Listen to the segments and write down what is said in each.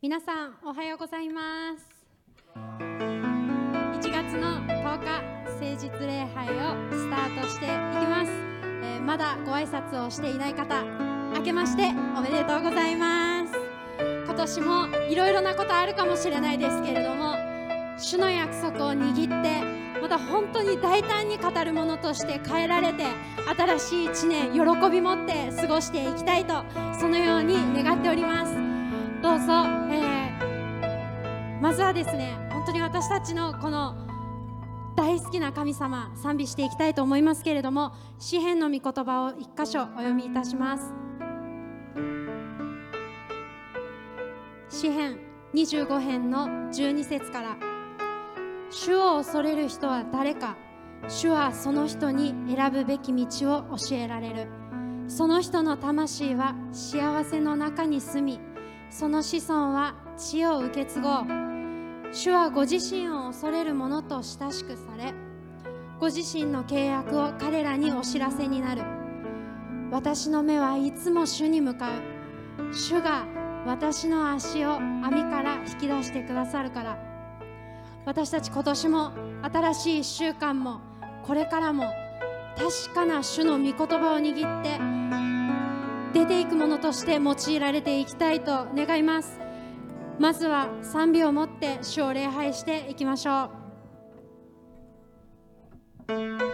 皆さんおはようございます。1月の10日誠実礼拝をスタートしていきます、えーまだご挨拶をしていない方明けましておめでとうございます。今年もいろいろなことあるかもしれないですけれども主の約束を握ってまた本当に大胆に語るものとして変えられて新しい一年喜び持って過ごしていきたいとそのように願っております。どうぞ、えー。まずはですね本当に私たちのこの大好きな神様賛美していきたいと思いますけれども詩篇の御言葉を一箇所お読みいたします。詩篇25編の12節から。主を恐れる人は誰か。主はその人に選ぶべき道を教えられる。その人の魂は幸せの中に住みその子孫は地を受け継ごう。主はご自身を恐れる者と親しくされご自身の契約を彼らにお知らせになる。私の目はいつも主に向かう。主が私の足を網から引き出してくださるから。私たち今年も新しい1週間もこれからも確かな主の御言葉を握って出ていくものとして用いられていきたいと願います。まずは賛美を持って主を礼拝していきましょう。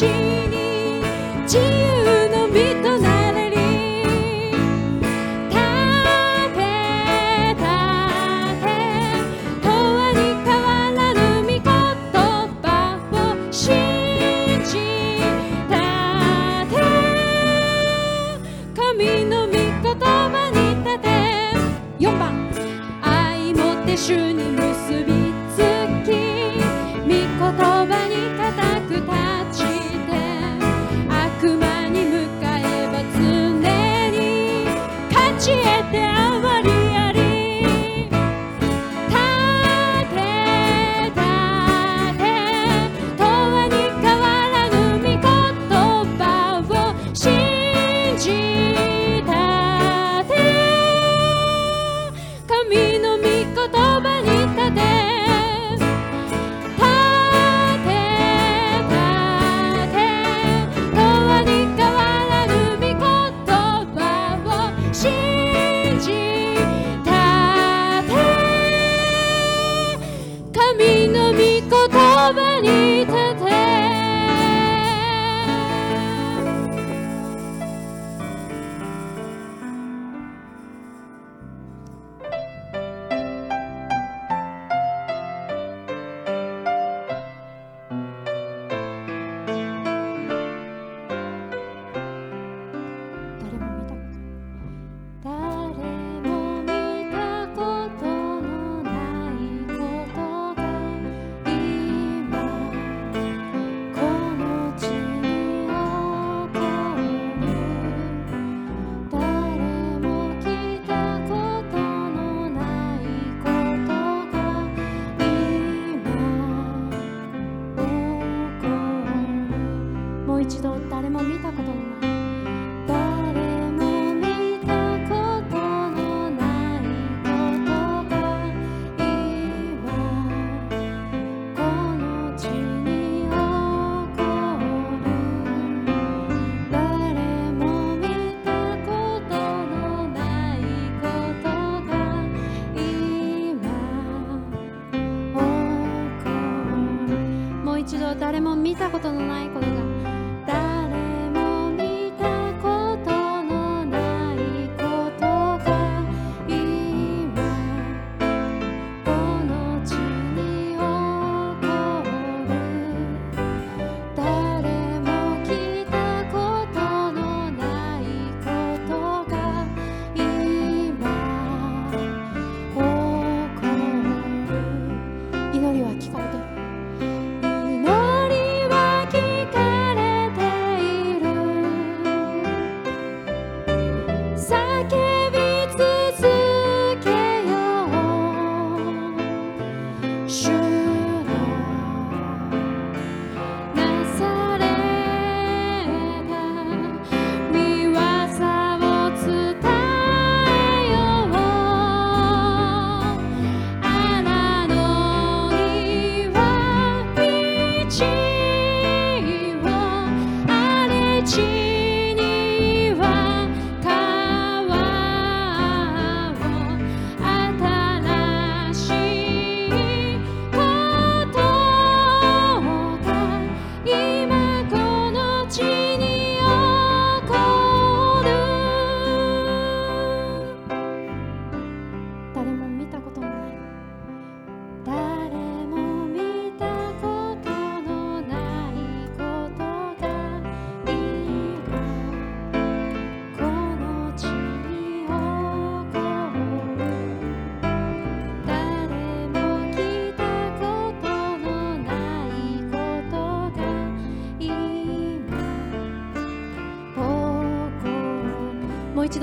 しに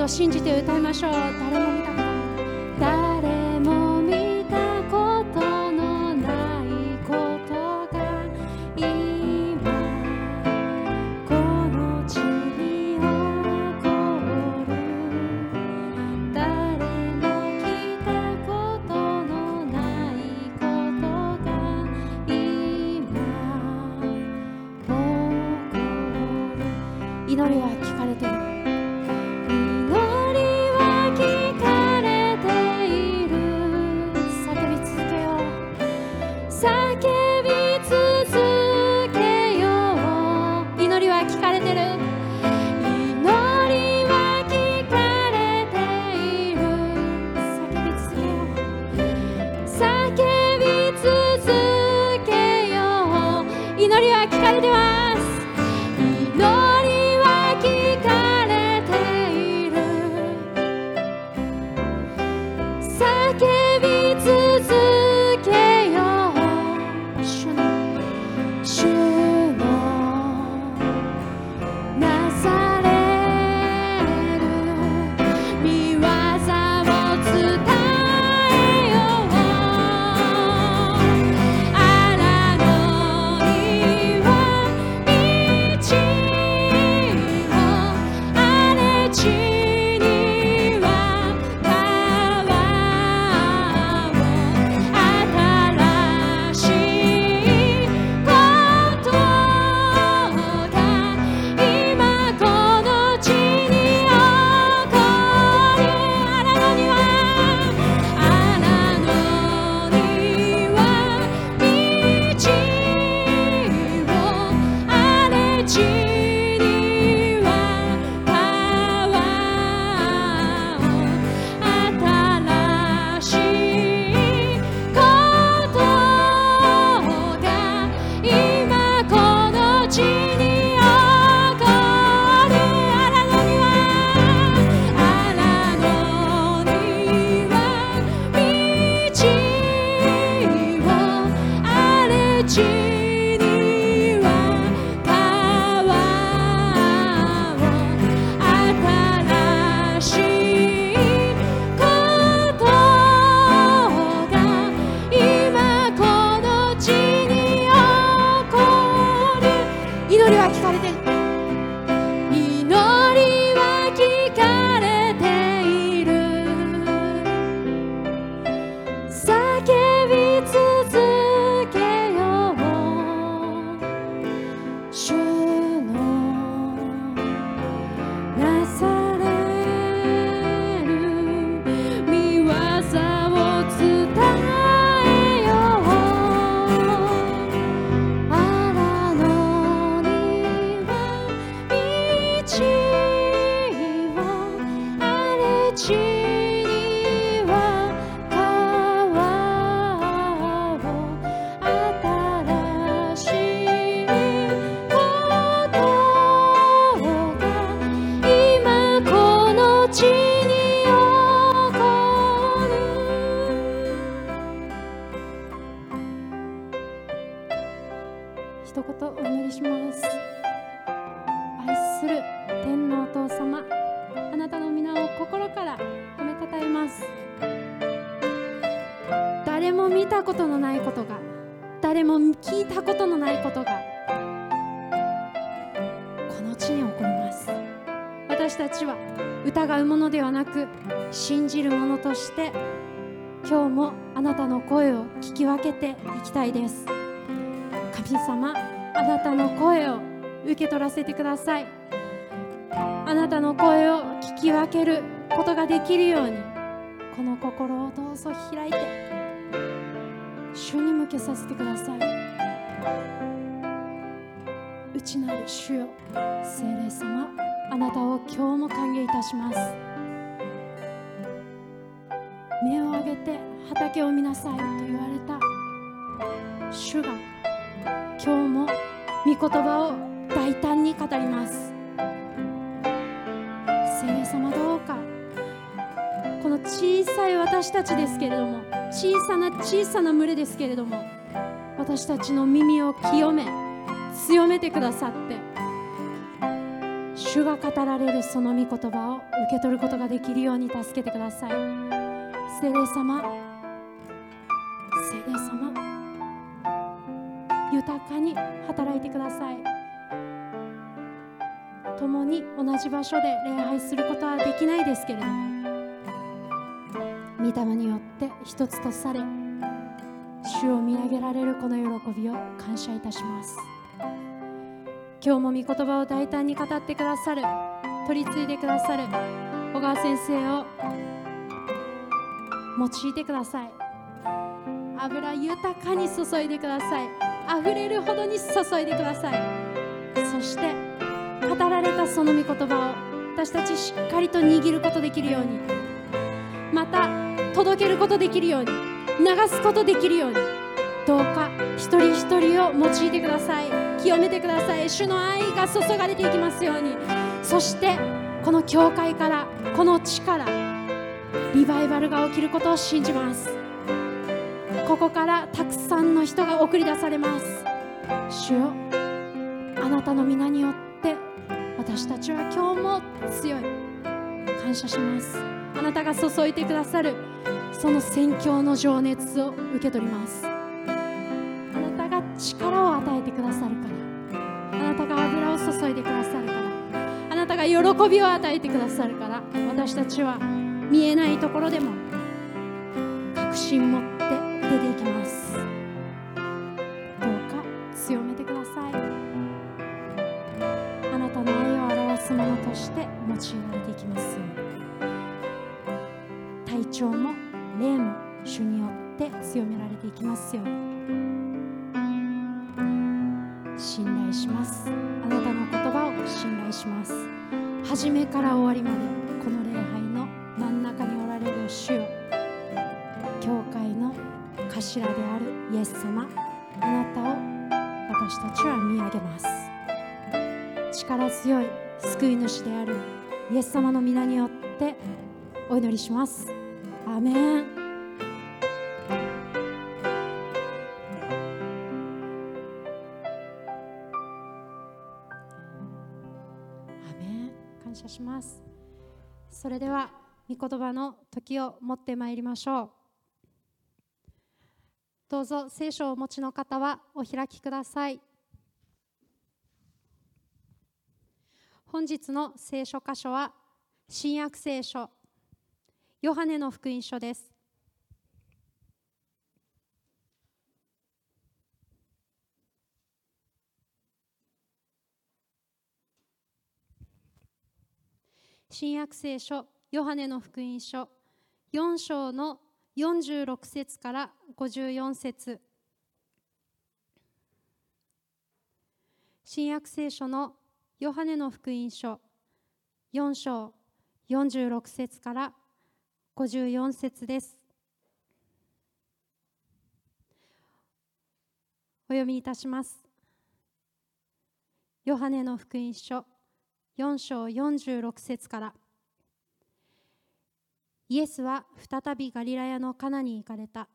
信じて歌いましょう。誰もれてる。情け取らせてください。あなたの声を聞き分けることができるようにこの心をどうぞ開いて主に向けさせてください。内なる主よ聖霊様あなたを今日も歓迎いたします。目を上げて畑を見なさいと言われた主が今日も御言葉を語ります。聖霊様どうか。この小さい私たちですけれども小さな小さな群れですけれども私たちの耳を清め強めてくださって主が語られるその御言葉を受け取ることができるように助けてください。聖霊様聖霊様豊かに働いてください。共に同じ場所で礼拝することはできないですけれども御霊によって一つとされ主を見上げられるこの喜びを感謝いたします。今日も御言葉を大胆に語ってくださる取り継いでくださる小川先生を用いてください。油豊かに注いでください。溢れるほどに注いでください。そして語られたその御言葉を私たちしっかりと握ることできるようにまた届けることできるように流すことできるようにどうか一人一人を用いてください。清めてください。主の愛が注がれていきますように。そしてこの教会からこの地からリバイバルが起きることを信じます。ここからたくさんの人が送り出されます。主よてくださるその宣教の情熱を受け取ります。あなたが力を与えてくださるから。あなたが油を注いでくださるから。あなたが喜びを与えてくださるから。私たちは見えないところでも確信持って出ていきます。ます。それでは御言葉の時を持ってまいりましょう。どうぞ聖書をお持ちの方はお開きください。本日の聖書箇所は新約聖書ヨハネの福音書です。新約聖書ヨハネの福音書4章の46節から54節。新約聖書のヨハネの福音書4章46節から54節です。お読みいたします。ヨハネの福音書4章46節から。イエスは再びガリラヤのカナに行かれた。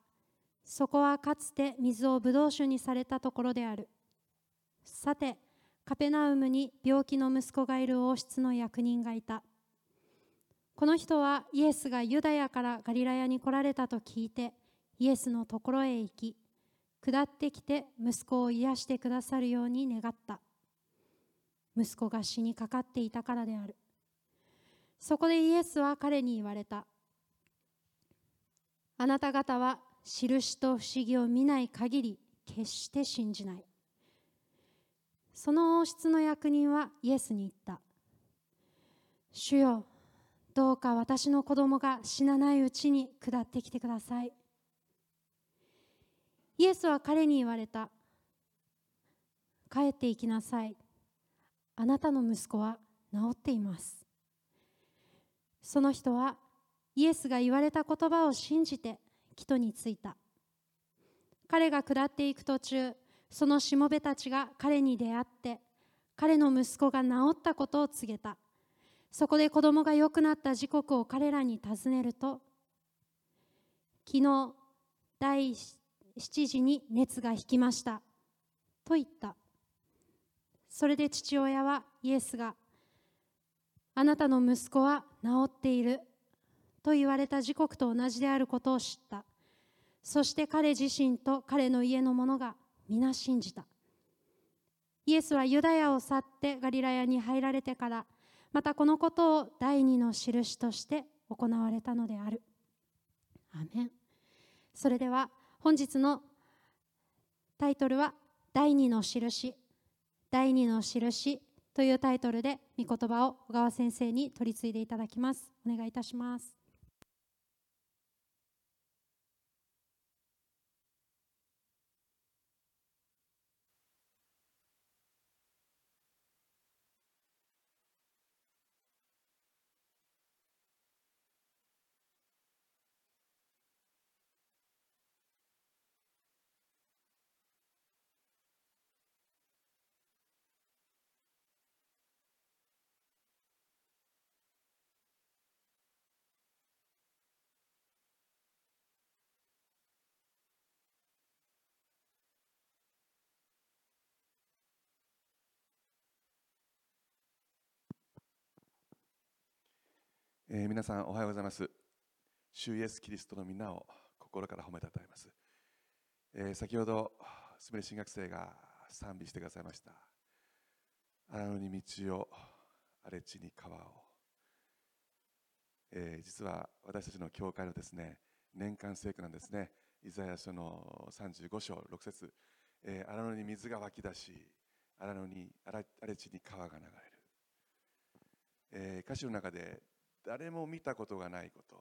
そこはかつて水をブドウ酒にされたところである。さてカペナウムに病気の息子がいる王室の役人がいた。この人はイエスがユダヤからガリラヤに来られたと聞いてイエスのところへ行き下ってきて息子を癒してくださるように願った。息子が死にかかっていたからである。そこでイエスは彼に言われた。あなた方は印と不思議を見ない限り決して信じない。その王室の役人はイエスに言った。主よどうか私の子供が死なないうちに下ってきてください。イエスは彼に言われた。帰って行きなさい。あなたの息子は治っています。その人はイエスが言われた言葉を信じて木戸に着いた。彼が下っていく途中そのしもべたちが彼に出会って彼の息子が治ったことを告げた。そこで子供が良くなった時刻を彼らに尋ねると昨日第7時に熱が引きました。と言った。それで父親はイエスがあなたの息子は治っていると言われた時刻と同じであることを知った。そして彼自身と彼の家の者が皆信じた。イエスはユダヤを去ってガリラヤに入られてからまたこのことを第二の印として行われたのである。アメン。それでは本日のタイトルは第二の印。第二の印というタイトルで御言葉を小川先生に取り次いでいただきます。お願いいたします。えー、皆さんおはようございます。主イエスキリストの皆を心から褒めたたえます、えー、先ほどすみれ新学生が賛美してくださいました。荒野に道を荒れ地に川を、えー、実は私たちの教会のですね年間聖句なんですね。イザヤ書の35章6節、えー、荒野に水が湧き出し荒野に荒れ地に川が流れる、えー、歌詞の中で誰も見たことがないこと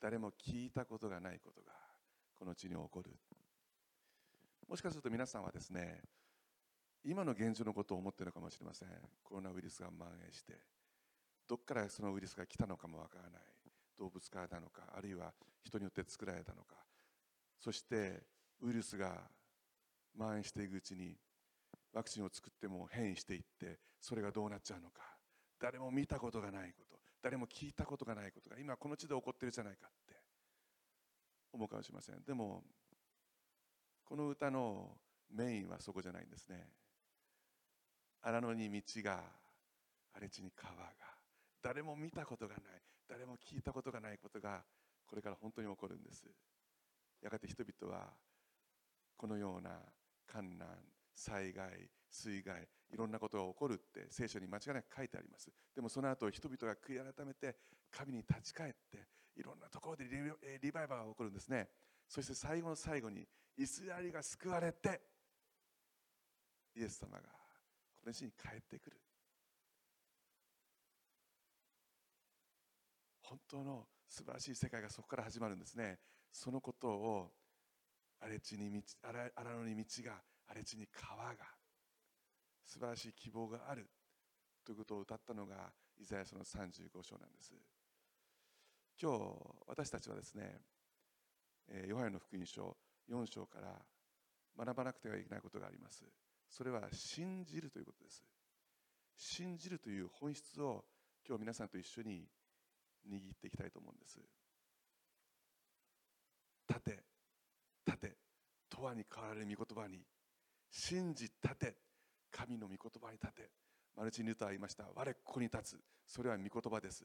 誰も聞いたことがないことがこの地に起こる。もしかすると皆さんはですね今の現状のことを思っているのかもしれません。コロナウイルスが蔓延してどこからそのウイルスが来たのかもわからない。動物からなのかあるいは人によって作られたのか。そしてウイルスが蔓延していくうちにワクチンを作っても変異していってそれがどうなっちゃうのか。誰も見たことがないこと。誰も聞いたことがないことが今この地で起こってるじゃないかって思うかもしれません。でもこの歌のメインはそこじゃないんですね。荒野に道が荒れ地に川が誰も見たことがない誰も聞いたことがないことがこれから本当に起こるんです。やがて人々はこのような観難災害水害いろんなことが起こるって聖書に間違いなく書いてあります。でもその後人々が悔い改めて神に立ち返っていろんなところでリバイバーが起こるんですね。そして最後の最後にイスラエルが救われてイエス様がこの地に帰ってくる。本当の素晴らしい世界がそこから始まるんですね。そのことを荒地に道荒野に道が荒れ地に川が素晴らしい希望があるということを歌ったのがイザヤ書の35章なんです。今日私たちはですねヨハネの福音書4章から学ばなくてはいけないことがあります。それは信じるということです。信じるという本質を今日皆さんと一緒に握っていきたいと思うんです。立て立て。永遠に変わられる御言葉に。信じ立て。神の御言葉に立てマルチン・ルターは言いました。我ここに立つ。それは御言葉です。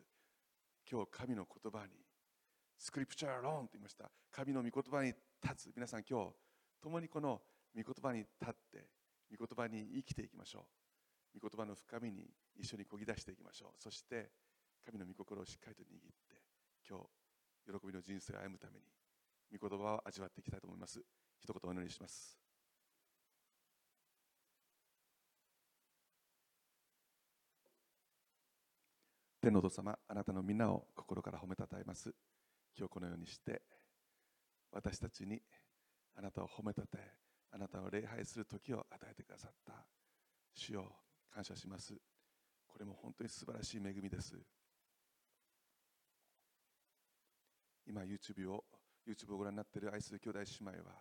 今日神の言葉にスクリプチャーローンと言いました。神の御言葉に立つ。皆さん今日共にこの御言葉に立って御言葉に生きていきましょう。御言葉の深みに一緒にこぎ出していきましょう。そして神の御心をしっかりと握って今日喜びの人生を歩むために御言葉を味わっていきたいと思います。一言お祈りします。天のお父様あなたの皆を心から褒めたたえます。今日このようにして私たちにあなたを褒めたたえあなたを礼拝する時を与えてくださった。主を感謝します。これも本当に素晴らしい恵みです。今 YouTube を YouTube をご覧になっている愛する兄弟姉妹は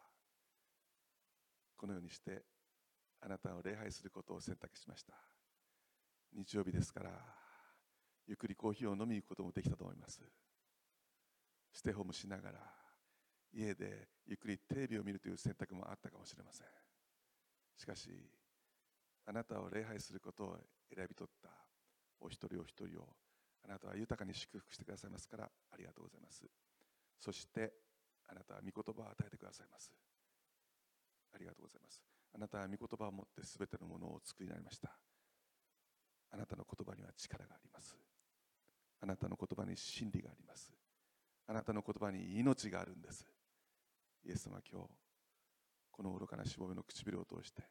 このようにしてあなたを礼拝することを選択しました。日曜日ですからゆっくりコーヒーを飲みに行くこともできたと思います。ステイホームしながら家でゆっくりテレビを見るという選択もあったかもしれません。しかしあなたを礼拝することを選び取ったお一人お一人をあなたは豊かに祝福してくださいますからありがとうございます。そしてあなたは御言葉を与えてくださいます。ありがとうございます。あなたは御言葉を持って全てのものを作りになりました。あなたの言葉には力があります。あなたの言葉に真理があります。あなたの言葉に命があるんです。イエス様今日この愚かなしぼみの唇を通して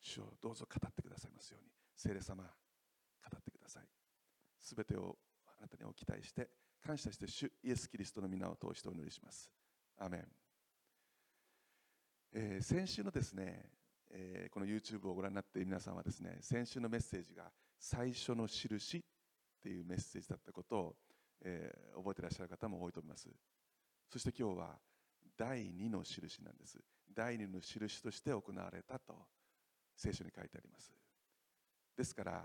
主をどうぞ語ってくださいますように。聖霊様語ってください。すべてをあなたにお期待して感謝して主イエス・キリストの皆を通してお祈りします。アメン、えー、先週のですね、えー、この YouTube をご覧になっている皆さんはですね先週のメッセージが最初の印っていうメッセージだったことを、えー、覚えてらっしゃる方も多いと思います。そして今日は第二の印なんです。第二の印として行われたと聖書に書いてあります。ですから、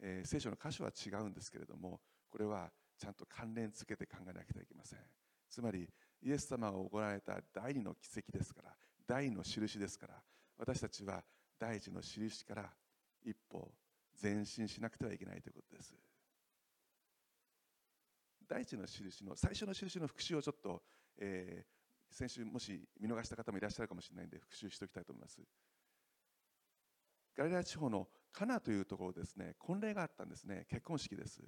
えー、聖書の箇所は違うんですけれどもこれはちゃんと関連付けて考えなきゃいけません。つまりイエス様が行われた第二の奇跡ですから第二の印ですから私たちは第一の印から一歩前進しなくてはいけないということです。第一の印の最初の印の復習をちょっと、えー、先週もし見逃した方もいらっしゃるかもしれないので復習しておきたいと思います。ガリラ地方のカナというところですね婚礼があったんですね結婚式です。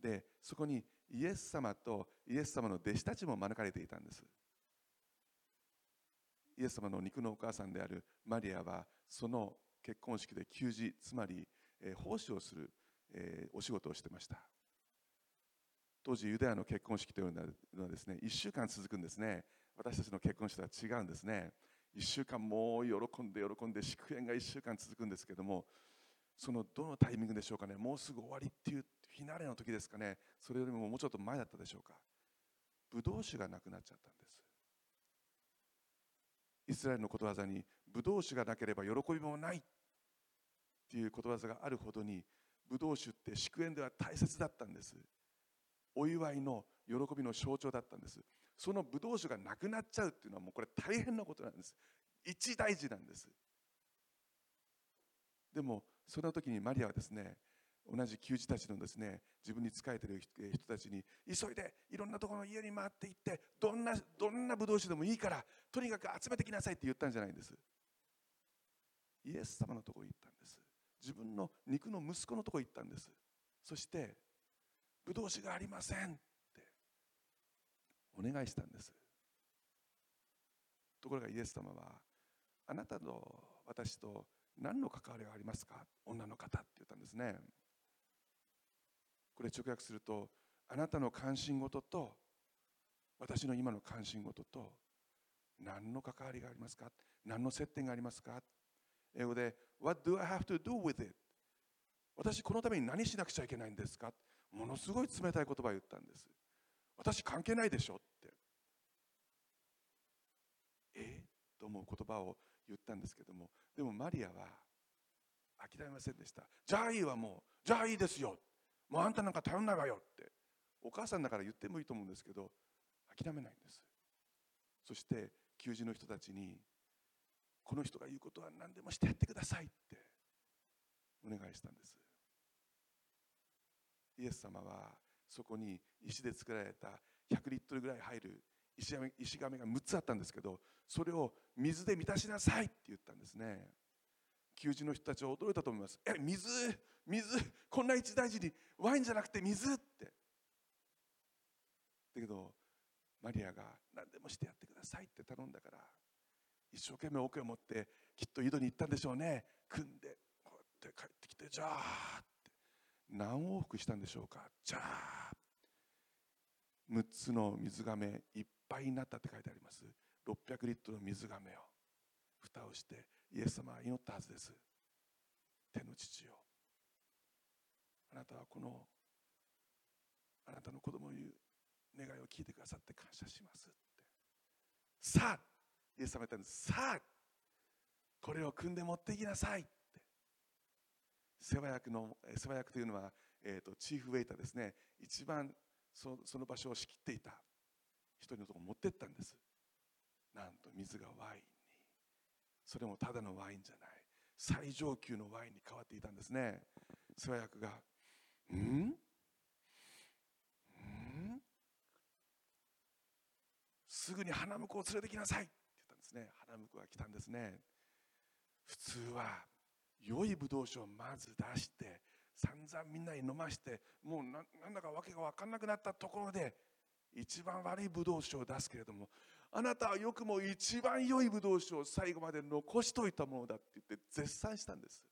でそこにイエス様とイエス様の弟子たちも招かれていたんです。イエス様の肉のお母さんであるマリアはその結婚式で給仕つまり、え、奉仕をする、え、お仕事をしてました。当時ユダヤの結婚式というのはですね1週間続くんですね。私たちの結婚式とは違うんですね。1週間もう喜んで喜んで祝宴が1週間続くんですけどもそのどのタイミングでしょうかね。もうすぐ終わりっていうフィナーレの時ですかね。それよりももうちょっと前だったでしょうか。ブドウ酒がなくなっちゃったんです。イスラエルのことわざにブドウ酒がなければ喜びもないっていうことわざがあるほどにブドウ酒って祝宴では大切だったんです。お祝いの喜びの象徴だったんです。そのブドウ酒がなくなっちゃうっていうのはもうこれ大変なことなんです。一大事なんです。でもその時にマリアはですね同じ給仕たちのですね自分に仕えてる人たちに急いでいろんなところの家に回って行ってどんなどんなブドウ酒でもいいからとにかく集めてきなさいって言ったんじゃないんです。イエス様のところに行ったんです。自分の肉の息子のところに行ったんです。そしてブドウ酒がありませんって。お願いしたんです。ところがイエス様はあなたと私と何の関わりがありますか？女の方って言ったんですね。これ直訳するとあなたの関心事と私の今の関心事と何の関わりがありますか？何の接点がありますか？英語で What do I have to do with it? 私このために何しなくちゃいけないんですか？ものすごい冷たい言葉を言ったんです私関係ないでしょってえ？と思う言葉を言ったんですけども。でもマリアは諦めませんでしたじゃあいいわもうじゃあいいですよもうあんたなんか頼んないわよって。お母さんだから言ってもいいと思うんですけど諦めないんですそして給仕の人たちにこの人が言うことは何でもしてやってくださいってお願いしたんです。イエス様はそこに石で作られた100リットルぐらい入る石亀石亀が6つあったんですけどそれを水で満たしなさいって言ったんですね。求人の人たちは驚いたと思います。え水？水？こんな一大事にワインじゃなくて水って。だけどマリアが何でもしてやってくださいって頼んだから一生懸命奥へ持ってきっと井戸に行ったんでしょうね。組んでこうやって帰ってきてじゃあ何往復したんでしょうか？じゃあ6つの水がめいっぱいになったって書いてあります。600リットルの水がめを蓋をしてイエス様は祈ったはずです。天の父よあなたはこのあなたの子供の言う願いを聞いてくださって感謝しますって。さあイエス様言ったんです。さあこれを組んで持っていきなさい。世話役の世話役というのは、えーと、チーフウェイターですね。一番そその場所を仕切っていた人のところ持ってったんです。なんと水がワインに。それもただのワインじゃない。最上級のワインに変わっていたんですね。世話役が「うん？すぐに花婿を連れてきなさいって言ったんですね。花婿が来たんですね。普通は良いブドウ酒をまず出して散々みんなに飲ましてもうなんだか訳が分かんなくなったところで一番悪いブドウ酒を出すけれどもあなたはよくも一番良いブドウ酒を最後まで残しといたものだって言って絶賛したんです。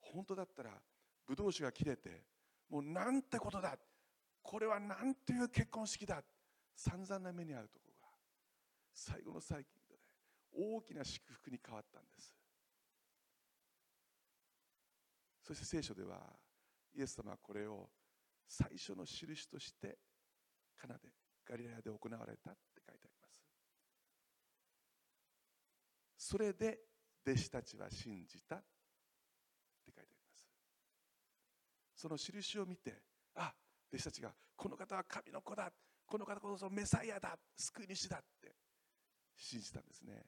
本当だったらブドウ酒が切れてもうなんてことだこれはなんていう結婚式だ散々な目に遭うところが最後の最近で、ね、大きな祝福に変わったんです。そして聖書ではイエス様はこれを最初の印としてカナでガリラヤで行われたって書いてあります。それで弟子たちは信じたって書いてあります。その印を見てあ弟子たちがこの方は神の子だこの方こそメサイアだ救い主だって信じたんですね。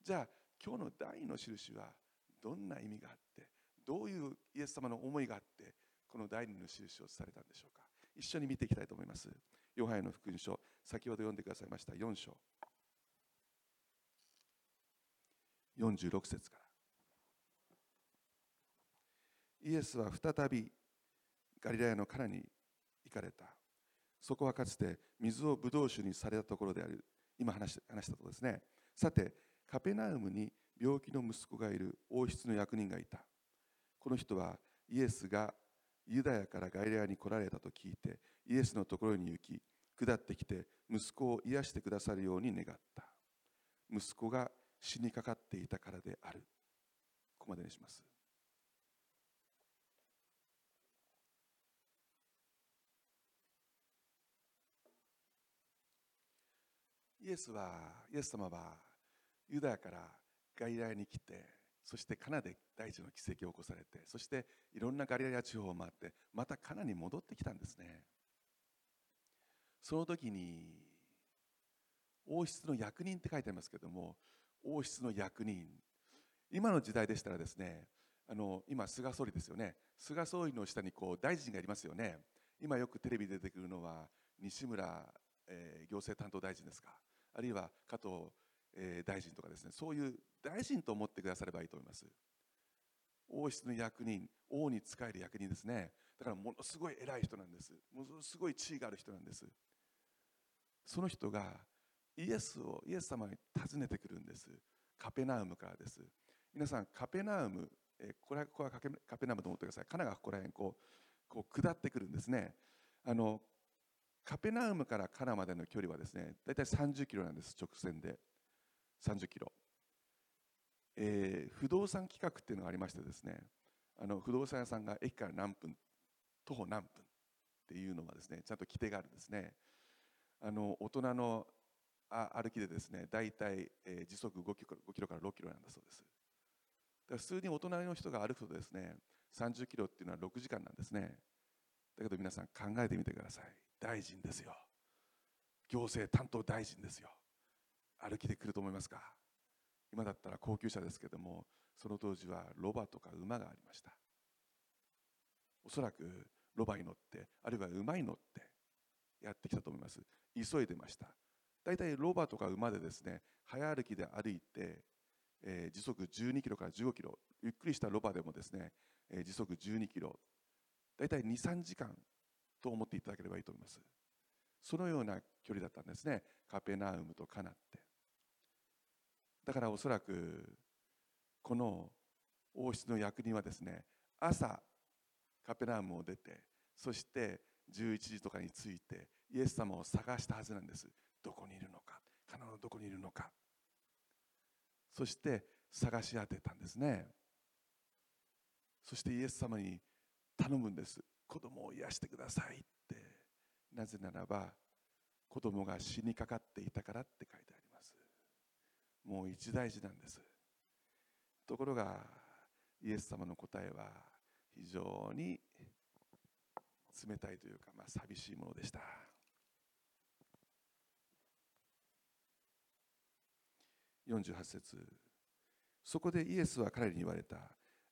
じゃあ今日の第二の印はどんな意味があってどういうイエス様の思いがあってこの第二の印をされたんでしょうか。一緒に見ていきたいと思います。ヨハネの福音書先ほど読んでくださいました。4章。46節から。イエスは再びガリラヤのカナに行かれた。そこはかつて水をブドウ酒にされたところである。今話した話したとですね。さてカペナウムに病気の息子がいる。王室の役人がいた。この人はイエスがユダヤからガイレアに来られたと聞いてイエスのところに行き下ってきて息子を癒してくださるように願った。息子が死にかかっていたからである。ここまでにします。イエスはイエス様はユダヤからガリラヤに来てそしてカナで大地の奇跡を起こされてそしていろんなガリラヤ地方を回ってまたカナに戻ってきたんですね。その時に王室の役人って書いてありますけども王室の役人。今の時代でしたらですねあの今菅総理ですよね。菅総理の下にこう大臣がいますよね。今よくテレビ出てくるのは西村、えー、行政担当大臣ですか。あるいは加藤、え大臣とかですねそういう大臣と思ってくださればいいと思います。王室の役人王に仕える役人ですね。だからものすごい偉い人なんです。ものすごい地位がある人なんです。その人がイエスをイエス様に訪ねてくるんです。カペナウムからです。皆さんカペナウムえこれはここはカペナウムと思ってください。カナがここら辺こうこう下ってくるんですね。あのカペナウムからカナまでの距離はですね大体30キロなんです直線で。30キロ、えー、不動産企画っていうのがありましてですねあの不動産屋さんが駅から何分徒歩何分っていうのはですねちゃんと規定があるんですね。あの大人の歩きでですね大体、えー、時速5キロ ,5 キロから6キロなんだそうです。だから普通に大人の人が歩くとですね30キロっていうのは6時間なんですね。だけど皆さん考えてみてください。大臣ですよ。行政担当大臣ですよ。歩きで来ると思いますか？今だったら高級車ですけどもその当時はロバとか馬がありました。おそらくロバに乗ってあるいは馬に乗ってやってきたと思います。急いでました。大体ロバとか馬でですね早歩きで歩いて、えー、時速12キロから15キロゆっくりしたロバでもですね、えー、時速12キロ大体23時間と思っていただければいいと思います。そのような距離だったんですね。カペナウムとカナってだからおそらくこの王室の役人はですね朝カペナウムを出てそして11時とかに着いてイエス様を探したはずなんです。どこにいるのかカナのどこにいるのか。そして探し当てたんですね。そしてイエス様に頼むんです。子供を癒してくださいって。なぜならば子供が死にかかっていたからって書いてありますもう一大事なんです。ところがイエス様の答えは非常に冷たいというか、まあ、寂しいものでした。48節。そこでイエスは彼に言われた。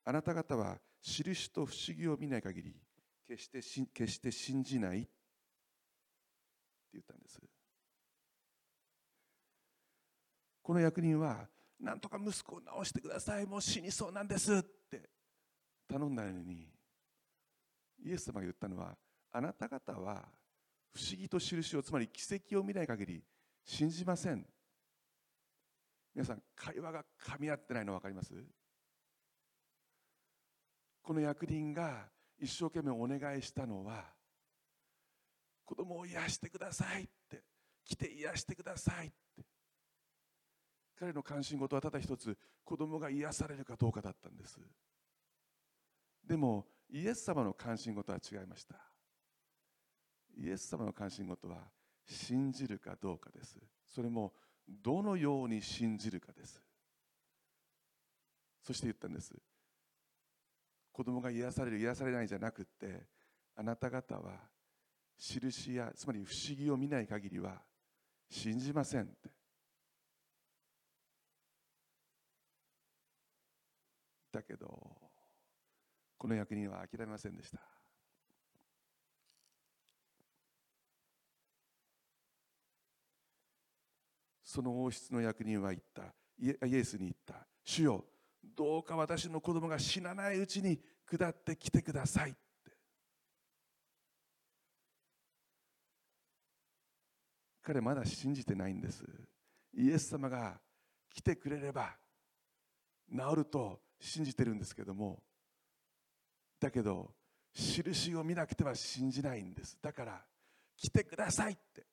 あなた方は印と不思議を見ない限り決してし決して信じない。って言ったんです。この役人はなんとか息子を治してくださいもう死にそうなんですって頼んだのにイエス様が言ったのはあなた方は不思議と印をつまり奇跡を見ない限り信じません。皆さん会話が噛み合ってないの分かります？この役人が一生懸命お願いしたのは子供を癒してくださいって来て癒してくださいって。彼の関心事はただ一つ子供が癒されるかどうかだったんです。でもイエス様の関心事は違いました。イエス様の関心事は信じるかどうかです。それもどのように信じるかです。そして言ったんです。子供が癒される癒されないじゃなくてあなた方は印やつまり不思議を見ない限りは信じませんって。だけどこの役人は諦めませんでした。その王室の役人は言った。イエスに言った。主よどうか私の子供が死なないうちに下ってきてください彼まだ信じてないんです。イエス様が来てくれれば治ると信じてるんですけどもだけど印を見なくては信じないんです。だから来てくださいって。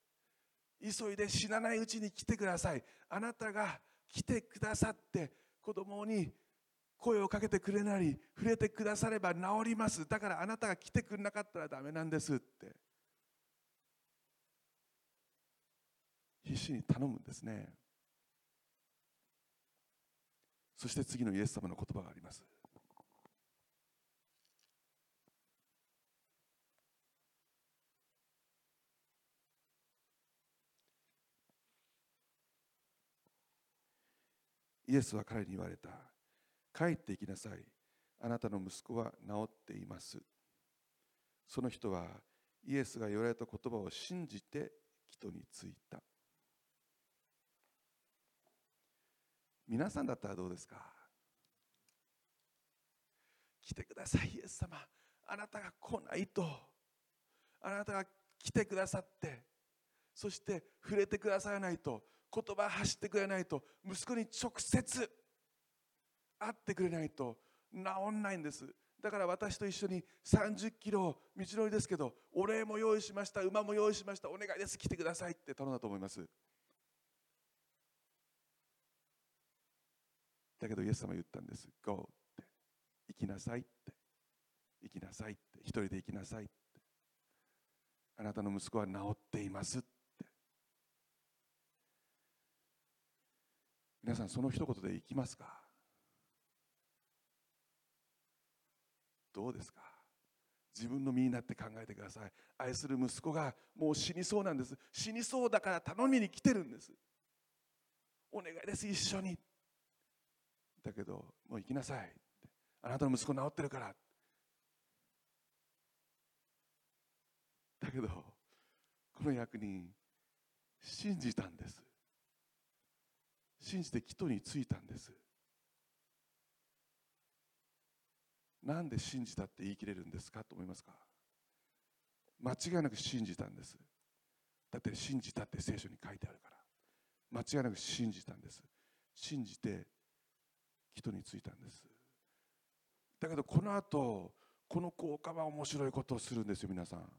急いで死なないうちに来てください。あなたが来てくださって子供に声をかけてくれなり触れてくだされば治ります。だからあなたが来てくれなかったらダメなんですって。必死に頼むんですね。そして次のイエス様の言葉がありますイエスは彼に言われた。帰って行きなさい。あなたの息子は治っています。その人はイエスが言われた言葉を信じて人に着いた。皆さんだったらどうですか？来てください、イエス様。あなたが来ないと。あなたが来てくださって、そして触れてくださらないと。言葉走ってくれないと。息子に直接会ってくれないと。治んないんです。だから私と一緒に30キロ道のりですけどお礼も用意しました。馬も用意しました。お願いです。来てくださいって頼んだと思います。だけどイエス様言ったんです。Go って。行きなさいって。行きなさいって。一人で行きなさいって。あなたの息子は治っていますって。皆さんその一言でいきますか？どうですか？自分の身になって考えてください。愛する息子がもう死にそうなんです。死にそうだから頼みに来てるんです。お願いです一緒に。だけどもう行きなさい。あなたの息子治ってるから。だけどこの役人信じたんです。信じて祈祷についたんです。なんで信じたって言い切れるんですかと思いますか？間違いなく信じたんです。だって信じたって聖書に書いてあるから。間違いなく信じたんです。信じて人についたんです。だけどこの後この効果は面白いことをするんですよ皆さん。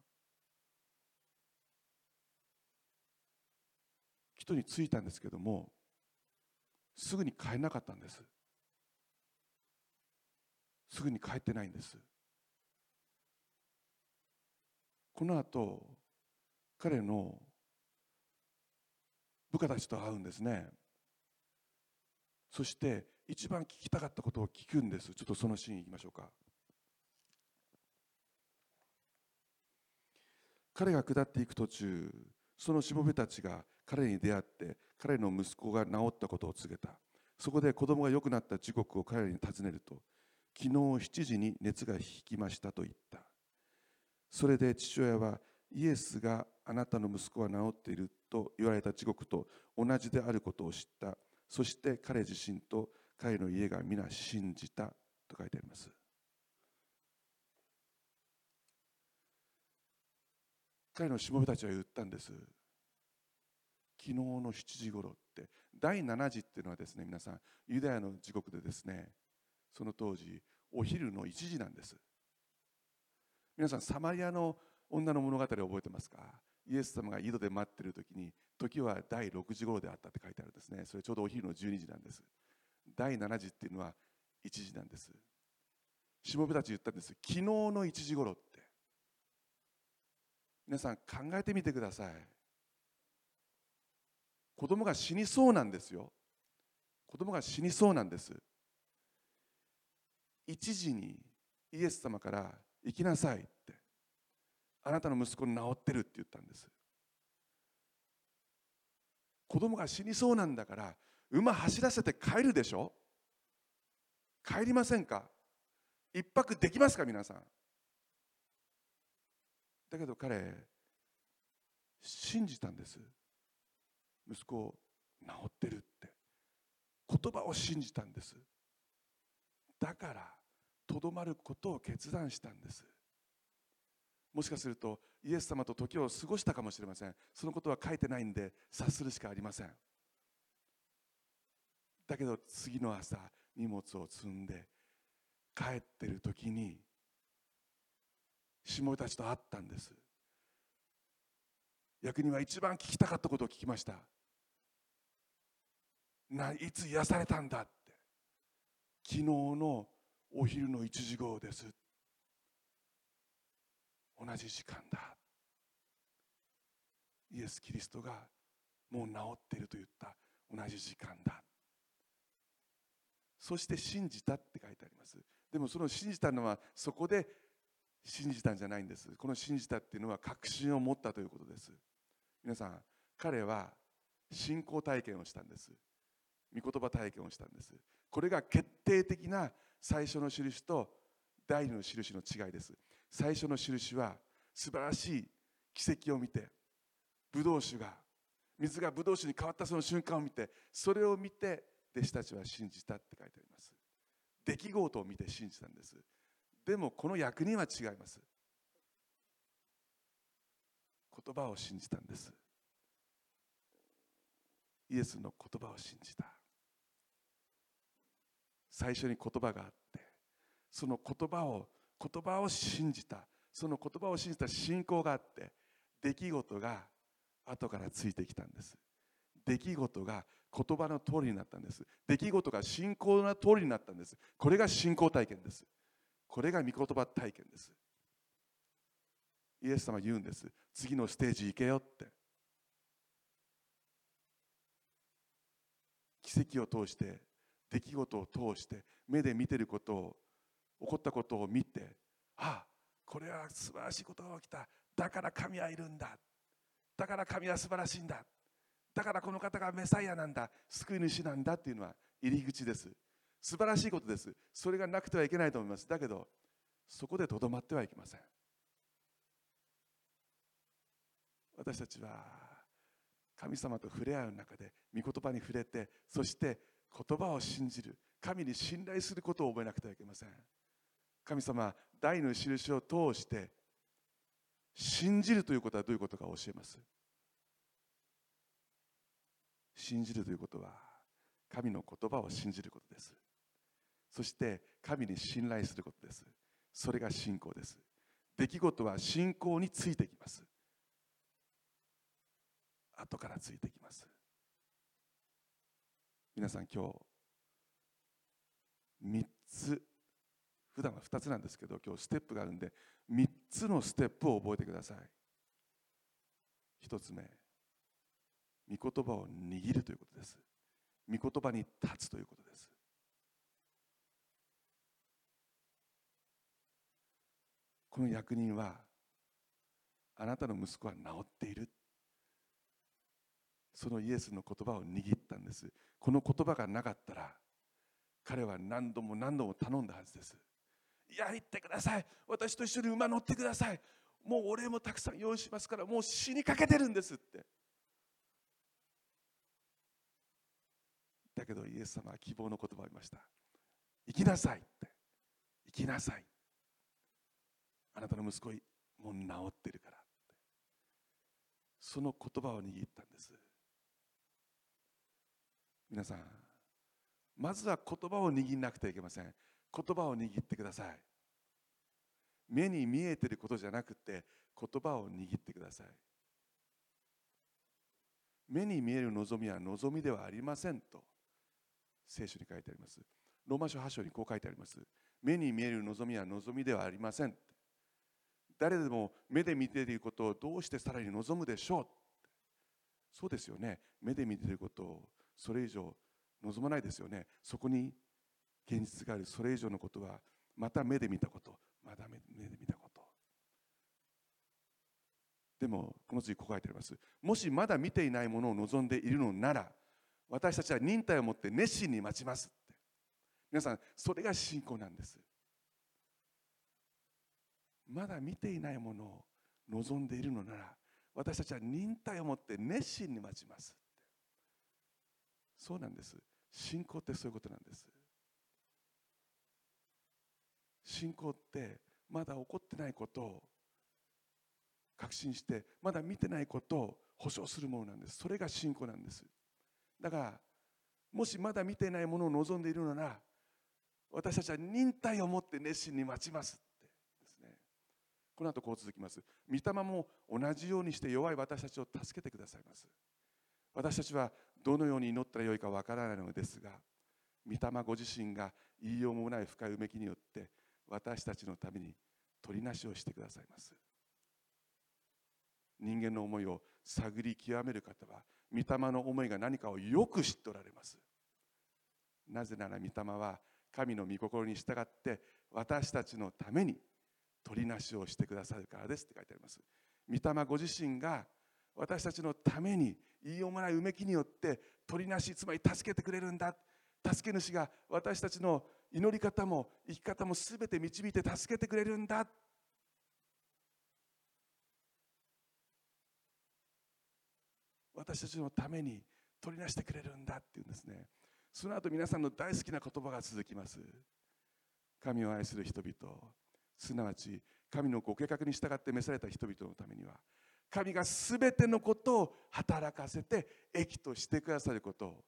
人についたんですけどもすぐに帰れなかったんです。すぐに帰ってないんです。この後彼の部下たちと会うんですね。そして一番聞きたかったことを聞くんです。ちょっとそのシーンいきましょうか。彼が下っていく途中そのしもべたちが彼に出会って彼の息子が治ったことを告げた。そこで子供が良くなった時刻を彼らに尋ねると昨日7時に熱が引きましたと言った。それで父親はイエスがあなたの息子は治っていると言われた時刻と同じであることを知った。そして彼自身と彼の家が皆信じたと書いてあります。彼のしもべたちは言ったんです。昨日の7時頃って。第7時っていうのはですね皆さんユダヤの時刻でですねその当時お昼の1時なんです。皆さんサマリアの女の物語を覚えてますか？イエス様が井戸で待ってる時に時は第6時頃であったって書いてあるんですね。それちょうどお昼の12時なんです。第7時っていうのは1時なんです。しもべたち言ったんです。昨日の1時頃って。皆さん考えてみてください。子供が死にそうなんですよ。子供が死にそうなんです。1時にイエス様から行きなさいって。あなたの息子に治ってるって言ったんです。子供が死にそうなんだから馬走らせて帰るでしょ？帰りませんか？一泊できますか？皆さん。だけど彼信じたんです。息子を治ってるって。言葉を信じたんです。だからとどまることを決断したんです。もしかするとイエス様と時を過ごしたかもしれません。そのことは書いてないんで察するしかありません。だけど次の朝荷物を積んで帰ってる時に下たちと会ったんです。役人は一番聞きたかったことを聞きました。ないつ癒されたんだって。昨日のお昼の1時頃です。同じ時間だ。イエス・キリストがもう治っていると言った。同じ時間だ。そして信じたって書いてあります。でもその信じたのはそこで信じたんじゃないんです。この信じたっていうのは確信を持ったということです。皆さん彼は信仰体験をしたんです。御言葉体験をしたんです。これが決定的な最初の印と第二の印の違いです。最初の印は素晴らしい奇跡を見てブドウ酒が水がブドウ酒に変わったその瞬間を見てそれを見て弟子たちは信じたって書いてあります。出来事を見て信じたんです。でもこの役人は違います。言葉を信じたんです。イエスの言葉を信じた。最初に言葉があってその言葉を言葉を信じた。その言葉を信じた信仰があって出来事が後からついてきたんです。出来事が言葉の通りになったんです。出来事が信仰の通りになったんです。これが信仰体験です。これが御言葉体験です。イエス様言うんです。次のステージ行けよって。奇跡を通して出来事を通して目で見てることを起こったことを見てああこれは素晴らしいことが起きた。だから神はいるんだ。だから神は素晴らしいんだ。だからこの方がメサイアなんだ。救い主なんだっていうのは入り口です。素晴らしいことです。それがなくてはいけないと思います。だけどそこでとどまってはいけません。私たちは神様と触れ合う中で御言葉に触れてそして言葉を信じる。神に信頼することを覚えなくてはいけません。神様大の印を通して信じるということはどういうことか教えます。信じるということは神の言葉を信じることです。そして神に信頼することです。それが信仰です。出来事は信仰についてきます。後からついてきます。皆さん今日3つ普段は2つなんですけど今日ステップがあるんで3つのステップを覚えてください。1つ目御言葉を握るということです。御言葉に立つということです。この役人はあなたの息子は治っている。そのイエスの言葉を握ったんです。この言葉がなかったら彼は何度も何度も頼んだはずです。いや行ってください。私と一緒に馬乗ってください。もうお礼もたくさん用意しますからもう死にかけてるんですって。だけどイエス様は希望の言葉を言いました。行きなさいって。行きなさい。あなたの息子もう治ってるからその言葉を握ったんです。皆さんまずは言葉を握らなくてはいけません。言葉を握ってください。目に見えてることじゃなくて言葉を握ってください。目に見える望みは望みではありませんと。聖書に書いてあります。ローマ書8章にこう書いてあります。目に見える望みは望みではありません。誰でも目で見ていることをどうしてさらに望むでしょう。そうですよね。目で見ていることをそれ以上望まないですよね。そこに現実がある。それ以上のことはまた目で見たこと。また目で見たこと。でもこの次こう書いてあります。もしまだ見ていないものを望んでいるのなら私たちは忍耐を持って熱心に待ちますって。皆さんそれが信仰なんです。まだ見ていないものを望んでいるのなら私たちは忍耐を持って熱心に待ちますそうなんです。信仰ってそういうことなんです。信仰ってまだ起こってないことを確信してまだ見てないことを保証するものなんです。それが信仰なんです。だからもしまだ見てないものを望んでいるなら私たちは忍耐を持って熱心に待ちますってですね。この後こう続きます。御霊も同じようにして弱い私たちを助けてくださいます。私たちはどのように祈ったらよいかわからないのですが御霊ご自身が言いようもない深いうめきによって私たちのために取りなしをしてくださいます。人間の思いを探り極める方は御霊の思いが何かをよく知っておられます。なぜなら御霊は神の御心に従って私たちのために取りなしをしてくださるからですって書いてあります。御霊ご自身が私たちのために言いようもないうめきによって取りなしつまり助けてくれるんだ。助け主が私たちの祈り方も生き方も全て導いて助けてくれるんだ。私たちのために取りなしてくれるんだっていうんですね。その後皆さんの大好きな言葉が続きます。神を愛する人々。すなわち神のご計画に従って召された人々のためには神がすべてのことを働かせて益としてくださること。を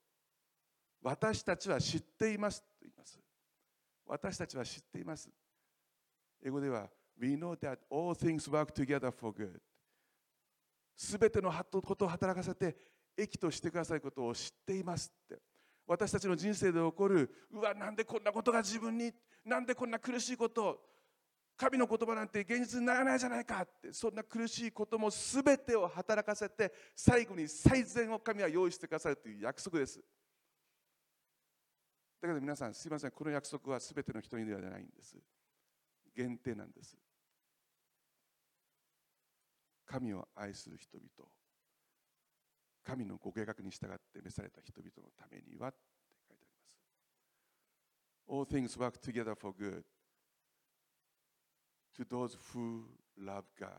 私たちは知っていますと言います。私たちは知っています。英語では We know that all things work together for good. すべてのことを働かせて益としてくださることを知っていますって。私たちの人生で起こるうわなんでこんなことが自分になんでこんな苦しいこと神の言葉なんて現実にならないじゃないかってそんな苦しいことも全てを働かせて最後に最善を神は用意してくださるという約束です。だけど皆さんすいませんこの約束は全ての人にではないんです。限定なんです。神を愛する人々神のご計画に従って召された人々のためにはって書いてあります。All things work together for good to those who love God,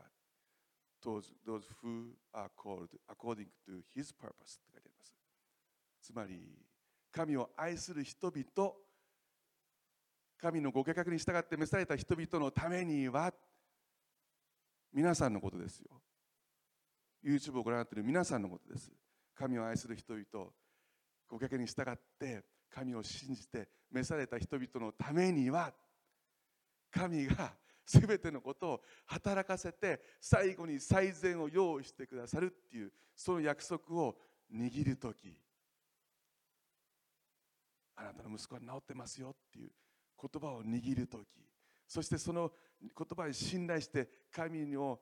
those, those who are called according to His purpose って書いてあります。つまり、神を愛する人々、神のご計画に従って召された人々のためには、皆さんのことですよ。YouTube をご覧になっている皆さんのことです。神を愛する人々、ご計画に従って神を信じて召された人々のためには、神がすべてのことを働かせて最後に最善を用意してくださるっていうその約束を握る時あなたの息子は治ってますよっていう言葉を握る時そしてその言葉に信頼して神の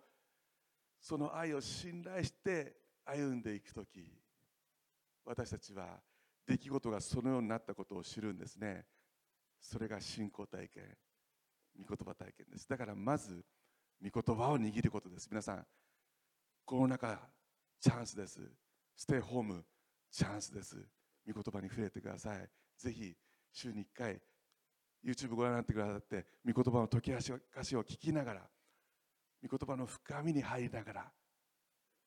その愛を信頼して歩んでいく時私たちは出来事がそのようになったことを知るんですね。それが信仰体験御言葉体験です。だからまず御言葉を握ることです。皆さんコロナ禍チャンスです。ステイホームチャンスです。御言葉に触れてください。ぜひ週に1回 YouTube ご覧になってくださって御言葉の解き明かしを聞きながら御言葉の深みに入りながら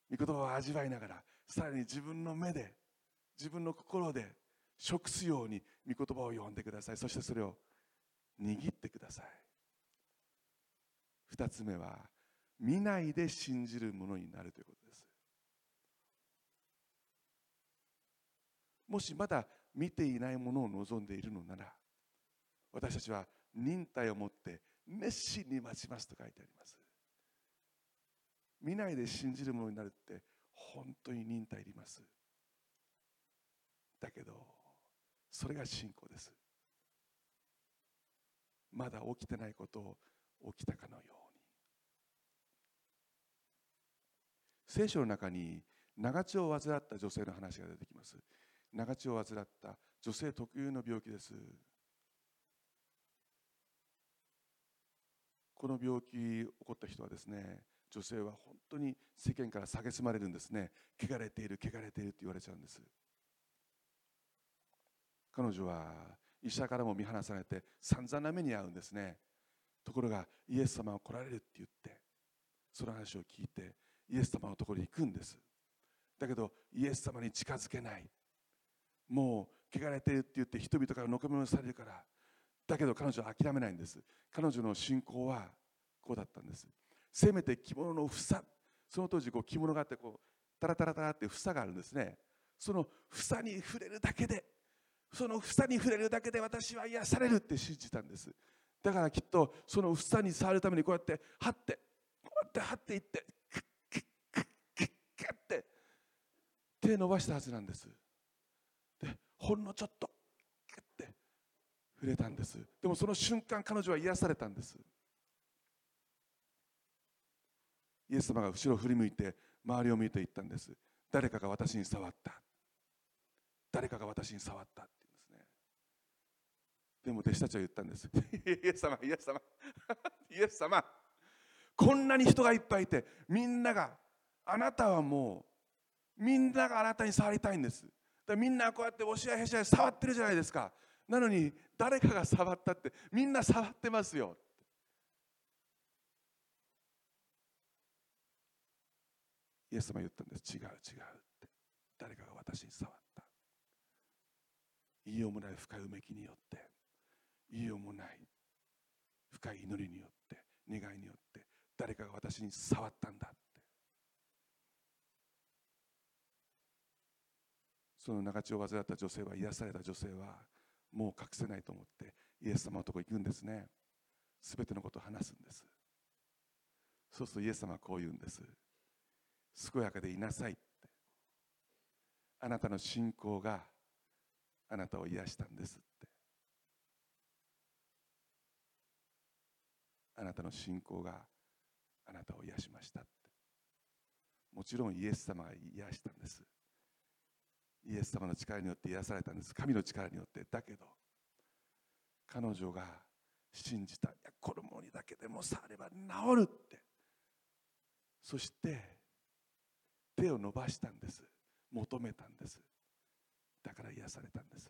御言葉を味わいながらさらに自分の目で自分の心で食すように御言葉を読んでください。そしてそれを握ってください。2つ目は見ないで信じるものになるということです。もしまだ見ていないものを望んでいるのなら私たちは忍耐を持って熱心に待ちますと書いてあります。見ないで信じるものになるって本当に忍耐いります。だけどそれが信仰です。まだ起きてないことを起きたかのように。聖書の中に長血を患った女性の話が出てきます。長血を患った女性特有の病気です。この病気起こった人はですね女性は本当に世間から蔑まれるんですね。汚れている汚れているって言われちゃうんです。彼女は医者からも見放されて散々な目に遭うんですね。ところがイエス様は来られるって言ってその話を聞いてイエス様のところに行くんです。だけどイエス様に近づけない。もう汚れているって言って人々からのけもされるからだけど彼女は諦めないんです。彼女の信仰はこうだったんです。せめて着物の房その当時こう着物があってこうタラタラタラって房があるんですね。その房に触れるだけでその房に触れるだけで私は癒されるって信じたんです。だからきっとその房に触るためにこうやって張ってこうやって張っていってクックックックックッって手伸ばしたはずなんですでほんのちょっと触れたんです。でもその瞬間彼女は癒されたんです。イエス様が後ろを振り向いて周りを見て言ったんです。誰かが私に触った。誰かが私に触った。って言うんですね。でも弟子たちは言ったんです。イエス様イエス様。イエス様。こんなに人がいっぱいいてみんながあなたはもうみんながあなたに触りたいんです。だみんなこうやって押し合いへし合い触ってるじゃないですか。なのに誰かが触ったってみんな触ってますよ。イエス様言ったんです。違う違うって。誰かが私に触った。言いようもない深いうめきによって。言いようもない。深い祈りによって。願いによって。誰かが私に触ったんだって。その長血を患った女性は癒された女性はもう隠せないと思ってイエス様のとこ行くんですね。すべてのことを話すんです。そうするとイエス様はこう言うんです。健やかでいなさいって。あなたの信仰があなたを癒したんですって。あなたの信仰があなたを癒しましたって。もちろんイエス様が癒したんです。イエス様の力によって癒されたんです。神の力によって。だけど彼女が信じた。いや衣にだけでも触れば治るって。そして手を伸ばしたんです。求めたんです。だから癒されたんです。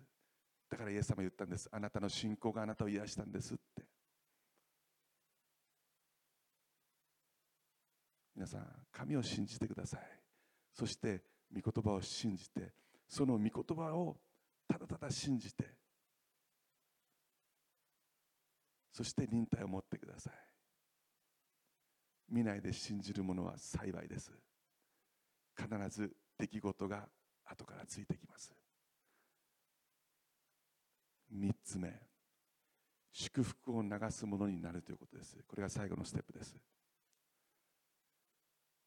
だからイエス様言ったんです。あなたの信仰があなたを癒したんですって。皆さん神を信じてください。そして御言葉を信じてその御言葉をただただ信じてそして忍耐を持ってください。見ないで信じる者は幸いです。必ず出来事が後からついてきます。3つ目祝福を流すものになるということです。これが最後のステップです。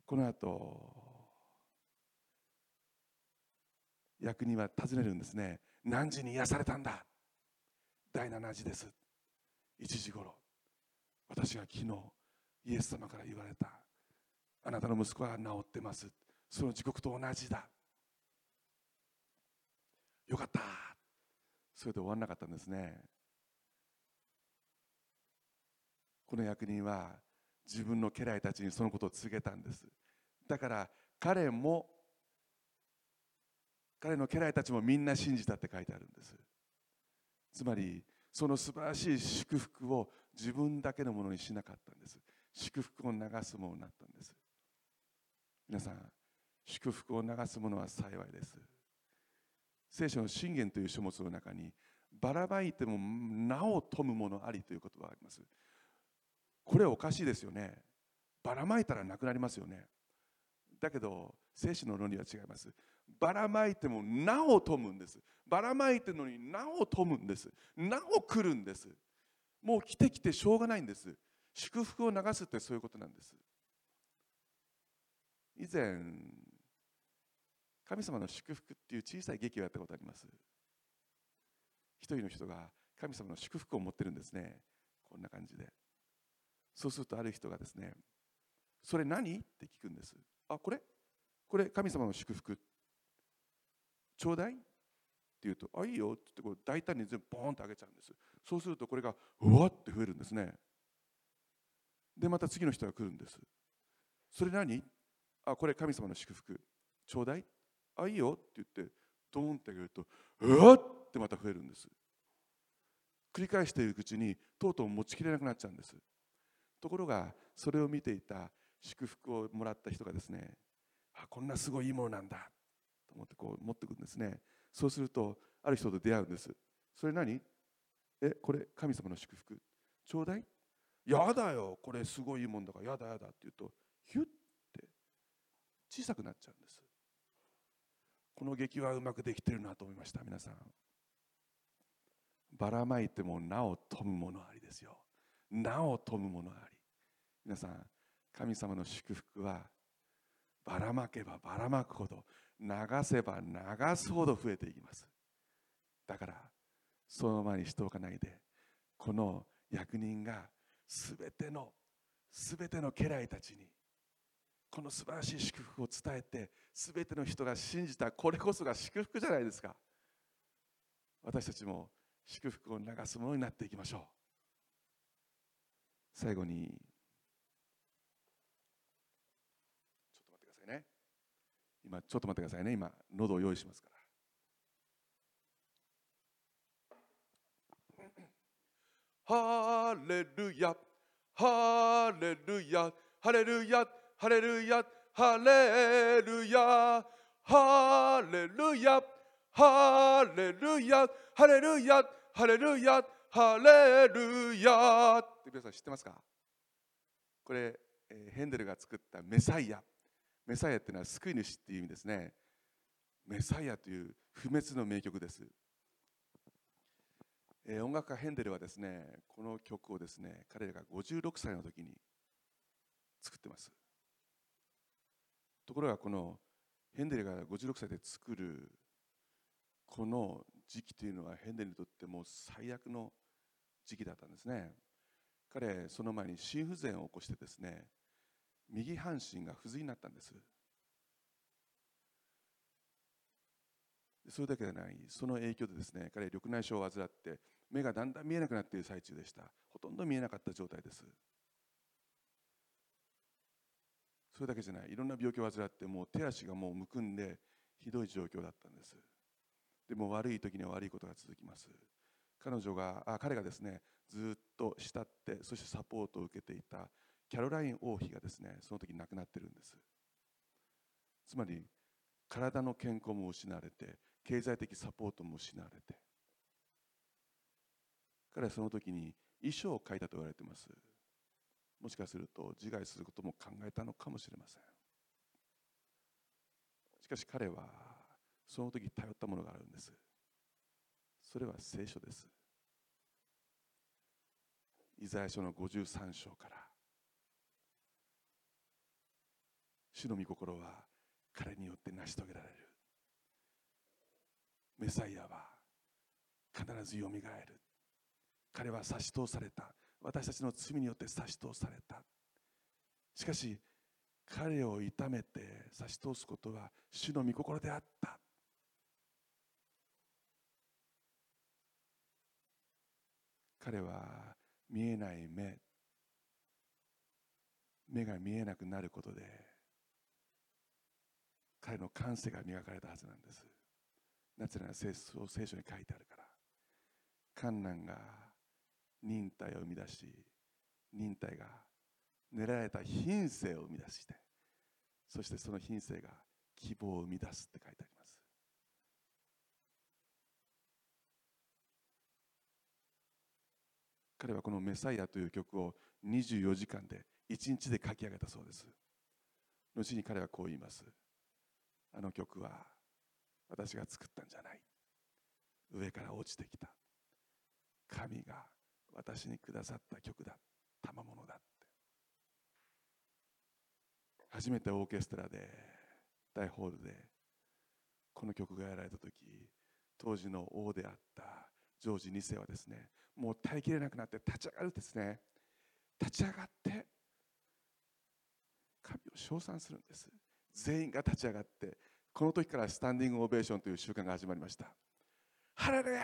この後役人は尋ねるんですね。何時に癒されたんだ？第7時です。1時頃。私が昨日イエス様から言われた。あなたの息子は治ってます。その時刻と同じだ。よかった。それで終わらなかったんですね。この役人は自分の家来たちにそのことを告げたんです。だから彼も彼の家来たちもみんな信じたって書いてあるんです。つまりその素晴らしい祝福を自分だけのものにしなかったんです。祝福を流すものになったんです。皆さん祝福を流すものは幸いです。聖書の信玄という書物の中にばらまいてもなお富むものありという言葉があります。これおかしいですよね。ばらまいたらなくなりますよね。だけど聖書の論理は違います。ばらまいてもなお富むんです。ばらまいてるのになお富むんです。なお来るんです。もう来てきてしょうがないんです。祝福を流すってそういうことなんです。以前神様の祝福っていう小さい劇をやったことあります。一人の人が神様の祝福を持ってるんですね。こんな感じで。そうするとある人がですねそれ何？って聞くんです。あこれ？これ神様の祝福。ってちょうだい。って言うとあいいよ。ってってこう大胆に全部ボーンとあげちゃうんです。そうするとこれがうわって増えるんですね。でまた次の人が来るんです。それ何？あこれ神様の祝福。ちょうだい。あいいよって言ってドーンってあげるとうわってまた増えるんです。繰り返しているうちにとうとう持ちきれなくなっちゃうんです。ところがそれを見ていた祝福をもらった人がですねあこんなすごいいいものなんだ。と思ってこう持ってくんですね。そうするとある人と出会うんです。それ何えこれ神様の祝福？ちょうだい？やだよ！これすごいいいもんだからやだやだって言うとヒュッて小さくなっちゃうんです。この劇はうまくできてるなと思いました皆さん。ばらまいてもなお富むものありですよ。なお富むものあり。皆さん神様の祝福はばらまけばばらまくほど流せば流すほど増えていきます。だからそのままにしておかないでこの役人がすべてのすべての家来たちにこの素晴らしい祝福を伝えてすべての人が信じたこれこそが祝福じゃないですか。私たちも祝福を流すものになっていきましょう。最後にちょっと待ってくださいね今ちょっと待ってくださいね。今喉を用意しますから。ハレルヤ。ハレルヤ。ハレルヤ。ハレルヤ。ハレルヤ。ハレルヤ。ハレルヤ。ハレルヤ。ハレルヤ。ハレルヤ。って皆さん知ってますか？これ、えー、ヘンデルが作ったメサイアメサイアっていうのは救い主っていう意味ですね。メサイアという不滅の名曲です。えー、音楽家ヘンデルはですねこの曲をですね彼らが56歳の時に作ってます。ところがこのヘンデルが56歳で作るこの時期というのはヘンデルにとってもう最悪の時期だったんですね。彼その前に心不全を起こしてですね右半身が不随になったんです。それだけでない。その影響でですね彼緑内障を患って目がだんだん見えなくなっている最中でした。ほとんど見えなかった状態です。それだけじゃない。いろんな病気を患ってもう手足がもうむくんでひどい状況だったんです。でも悪い時には悪いことが続きます。彼女があ彼がですねずっと慕ってそしてサポートを受けていた。キャロライン王妃がですねその時亡くなってるんです。つまり体の健康も失われて経済的サポートも失われて。彼はその時に遺書を書いたと言われています。もしかすると自害することも考えたのかもしれません。しかし彼はその時頼ったものがあるんです。それは聖書です。イザヤ書の53章から。主の御心は彼によって成し遂げられる。メサイアは必ずよみがえる。彼は差し通された。私たちの罪によって差し通された。しかし彼を痛めて差し通すことは主の御心であった。彼は見えない目目が見えなくなることで彼の感性が磨かれたはずなんです。なぜなら聖書に書いてあるから。観難が忍耐を生み出し忍耐が練られた品性を生み出してそしてその品性が希望を生み出すって書いてあります。彼はこの「メサイア」という曲を24時間で1日で書き上げたそうです。後に彼はこう言います。あの曲は私が作ったんじゃない。上から落ちてきた。神が私にくださった曲だ。賜物だって。初めてオーケストラで大ホールでこの曲がやられた時当時の王であったジョージ2世はですねもう耐えきれなくなって立ち上がるですね。立ち上がって神を称賛するんです。全員が立ち上がってこの時からスタンディングオベーションという習慣が始まりました。ハレルヤ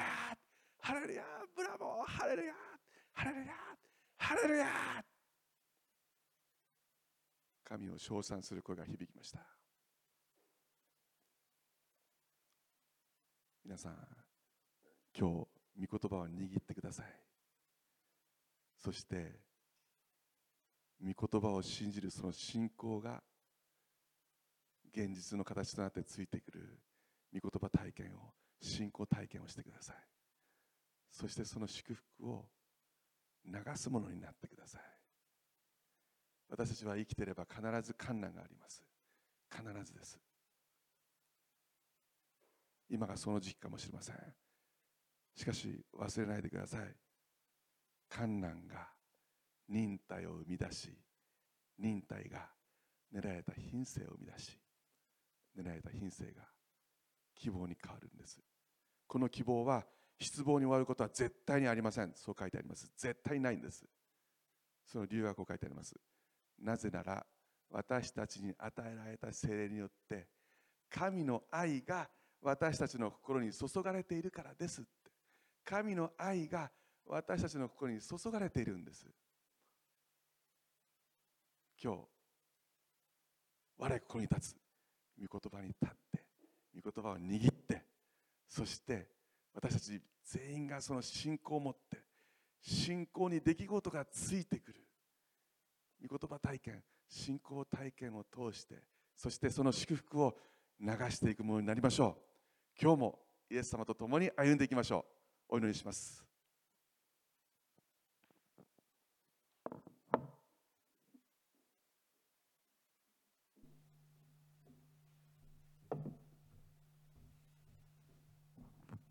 ハレルヤブラボー!ハレルヤハレルヤハレルヤ神を称賛する声が響きました。皆さん今日御言葉を握ってください。そして御言葉を信じるその信仰が現実の形となってついてくる御言葉体験を信仰体験をしてください。そしてその祝福を流すものになってください。私たちは生きていれば必ず困難があります。必ずです。今がその時期かもしれません。しかし忘れないでください。困難が忍耐を生み出し忍耐が狙られた品性を生み出し狙られた品性が希望に変わるんです。この希望は失望に終わることは絶対にありません。そう書いてあります。絶対ないんです。その理由がこう書いてあります。なぜなら私たちに与えられた精霊によって神の愛が私たちの心に注がれているからですって。神の愛が私たちの心に注がれているんです。今日我ここに立つ。御言葉に立って御言葉を握ってそして私たち全員がその信仰を持って信仰に出来事がついてくる。御言葉体験信仰体験を通してそしてその祝福を流していくものになりましょう。今日もイエス様と共に歩んでいきましょう。お祈りします。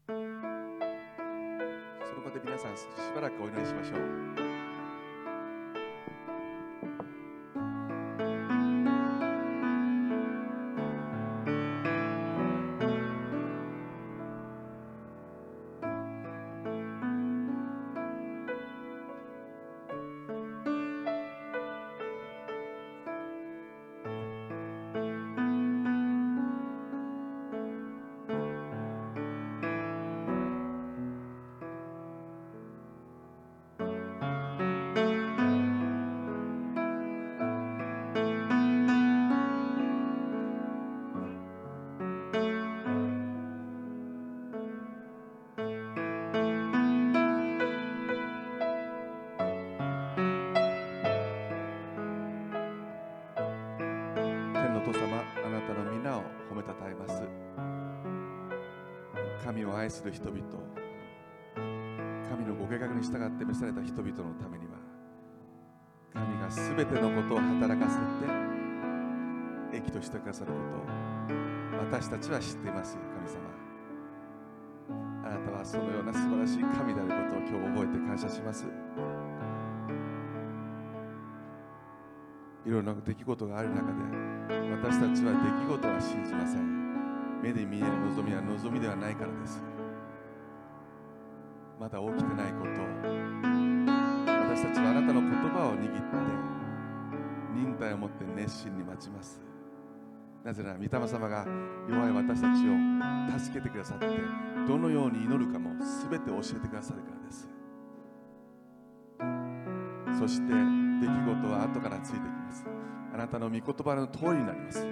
その場で皆さんしばらくお祈りしましょう。愛する人々。神のご計画に従って召された人々のためには神がすべてのことを働かせて益としてくださることを私たちは知っています神様。あなたはそのような素晴らしい神であることを今日覚えて感謝します。いろんな出来事がある中で私たちは出来事は信じません。目で見える望みは望みではないからです。まだ起きてないこと私たちはあなたの言葉を握って忍耐を持って熱心に待ちます。なぜなら御霊様が弱い私たちを助けてくださってどのように祈るかも全て教えてくださるからです。そして出来事は後からついてきます。あなたの御言葉の通りになります。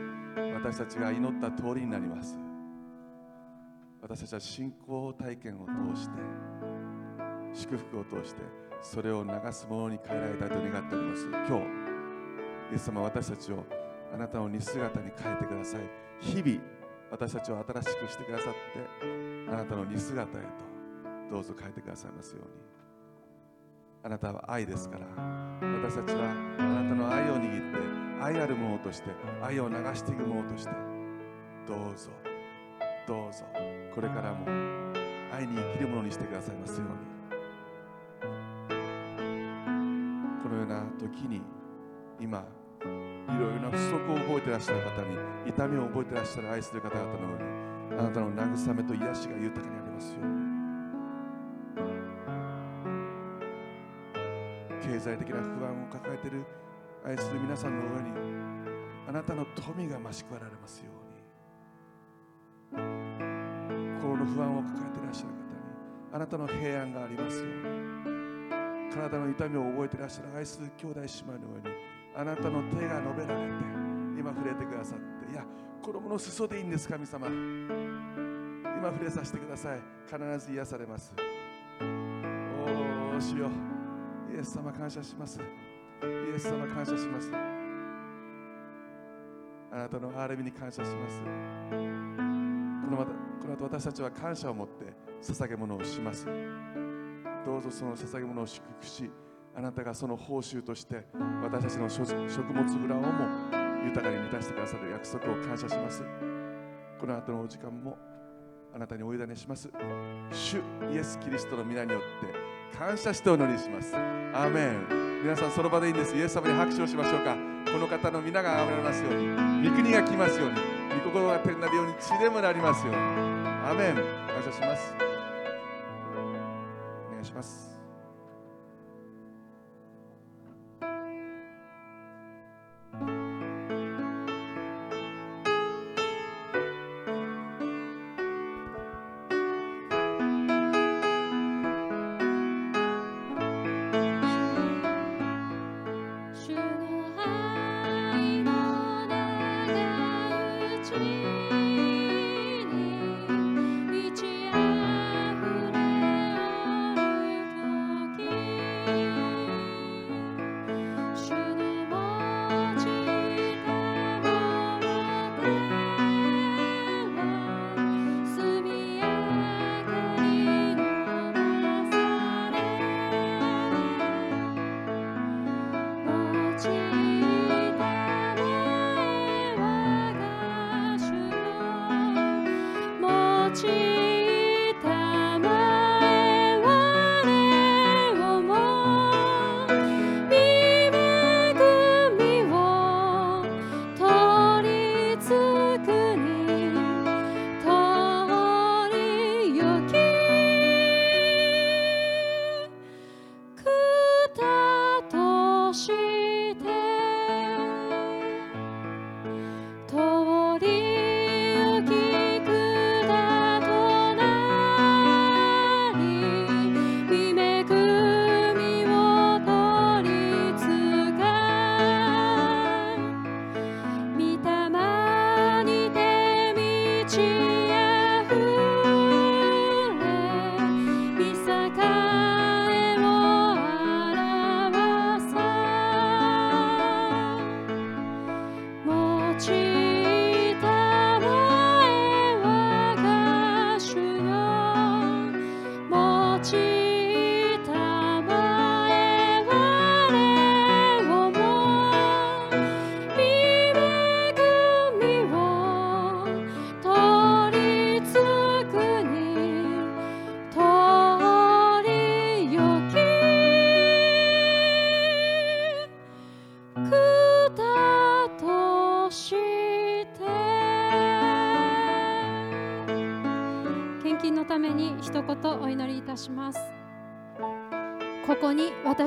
私たちが祈った通りになります。私たちは信仰体験を通して祝福を通してそれを流すものに変えられたいと願っております。今日イエス様私たちをあなたの似姿に変えてください。日々私たちを新しくしてくださってあなたの似姿へとどうぞ変えてくださいますように。あなたは愛ですから私たちはあなたの愛を握って愛あるものとして愛を流していくものとしてどうぞどうぞこれからも愛に生きるものにしてくださいますように。時に今いろいろな不足を覚えてらっしゃる方に痛みを覚えてらっしゃる愛する方々のようにあなたの慰めと癒しが豊かにありますよ経済的な不安を抱えている愛する皆さんの上にあなたの富が増し加えられますように。心の不安を抱えていらっしゃる方にあなたの平安がありますように。体の痛みを覚えていらっしゃる愛する兄弟姉妹の上にあなたの手が伸べられて今触れてくださっていや衣の裾でいいんです神様。今触れさせてください。必ず癒されます。おおしよ。うイエス様感謝します。イエス様感謝します。あなたの憐れみに感謝します。このまたこの後私たちは感謝を持って捧げ物をします。どうぞその捧げ物を祝福しあなたがその報酬として私たちの食物蔵をも豊かに満たしてくださる約束を感謝します。この後のお時間もあなたにお委ねします。主イエス・キリストの皆によって感謝してお祈りします。アーメン。皆さんその場でいいんです。イエス様に拍手をしましょうか。この方の皆が崇められますように。御国が来ますように。御心が天なるように地でもなりますように。アーメン。感謝します。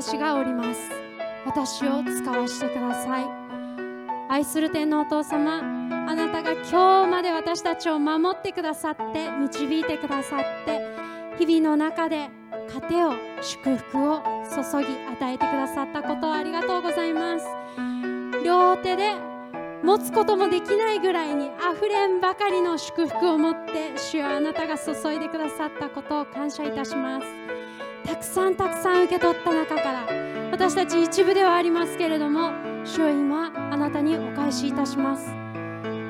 私がおります。私を使わせてください。愛する天のお父様あなたが今日まで私たちを守ってくださって導いてくださって日々の中で糧を祝福を注ぎ与えてくださったことをありがとうございます。両手で持つこともできないぐらいにあふれんばかりの祝福を持って主よあなたが注いでくださったことを感謝いたします。たくさんたくさん受け取った中から私たち一部ではありますけれども主よ今あなたにお返しいたします。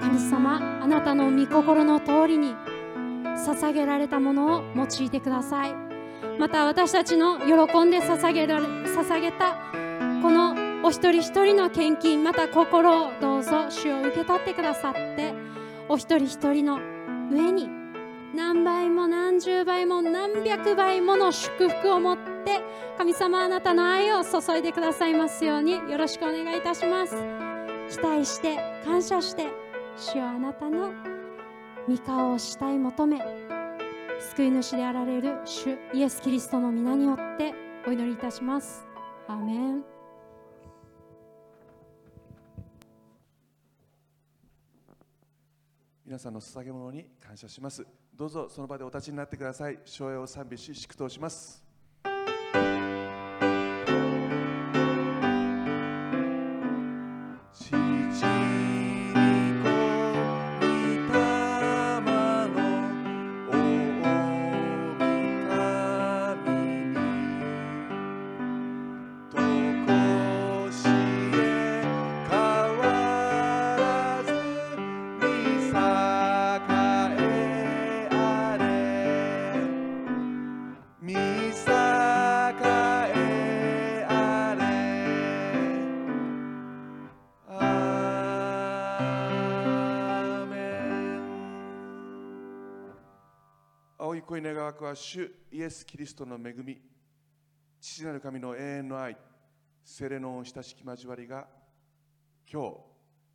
神様あなたの御心の通りに捧げられたものを用いてください。また私たちの喜んで捧げられ捧げたこのお一人一人の献金また心をどうぞ主を受け取ってくださってお一人一人の上に何倍も何十倍も何百倍もの祝福を持って神様あなたの愛を注いでくださいますようによろしくお願いいたします。期待して感謝して主よあなたの御顔を慕い求め救い主であられる主イエス・キリストの皆によってお祈りいたします。アーメン。皆さんの捧げ物に感謝します。どうぞその場でお立ちになってください。昭和を賛美し祝祷します。恋願わくは主イエス・キリストの恵み父なる神の永遠の愛聖霊の親しき交わりが今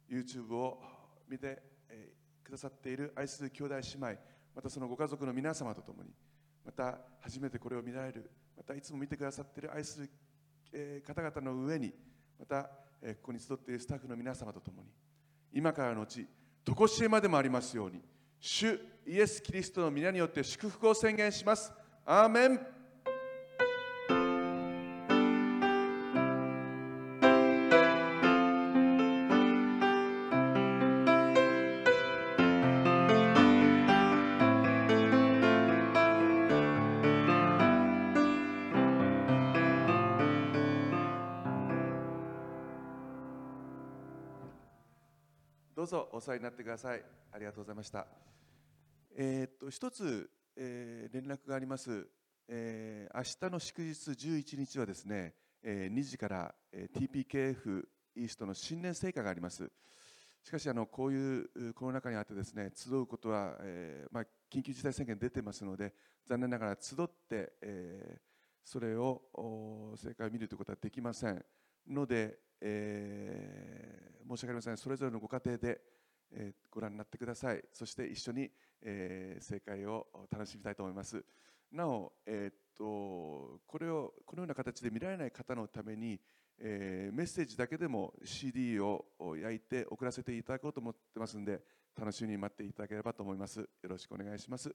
日 YouTube を見て、えーくださっている愛する兄弟姉妹またそのご家族の皆様と共にまた初めてこれを見られるまたいつも見てくださっている愛する、えー方々の上にまた、えーここに集っているスタッフの皆様と共に今からのうち常しえまでもありますように主イエス・キリストの皆によって祝福を宣言します。アーメン。お世話になってください。ありがとうございました。えーっと一つ、えー連絡があります、えー明日の祝日11日はですね、えー2時から、えー TPKF イーストの新年聖火があります。しかしあのこういうコロナ禍にあってですね集うことは、えーまあ、緊急事態宣言出てますので残念ながら集って、えーそれをお聖火を見るということはできませんので、えー申し訳ありません。それぞれのご家庭で、えご覧になってください。そして一緒に、えー、正解を楽しみたいと思います。なお、えーっとこれをこのような形で見られない方のために、えーメッセージだけでも CD を焼いて送らせていただこうと思ってますので楽しみに待っていただければと思います。よろしくお願いします。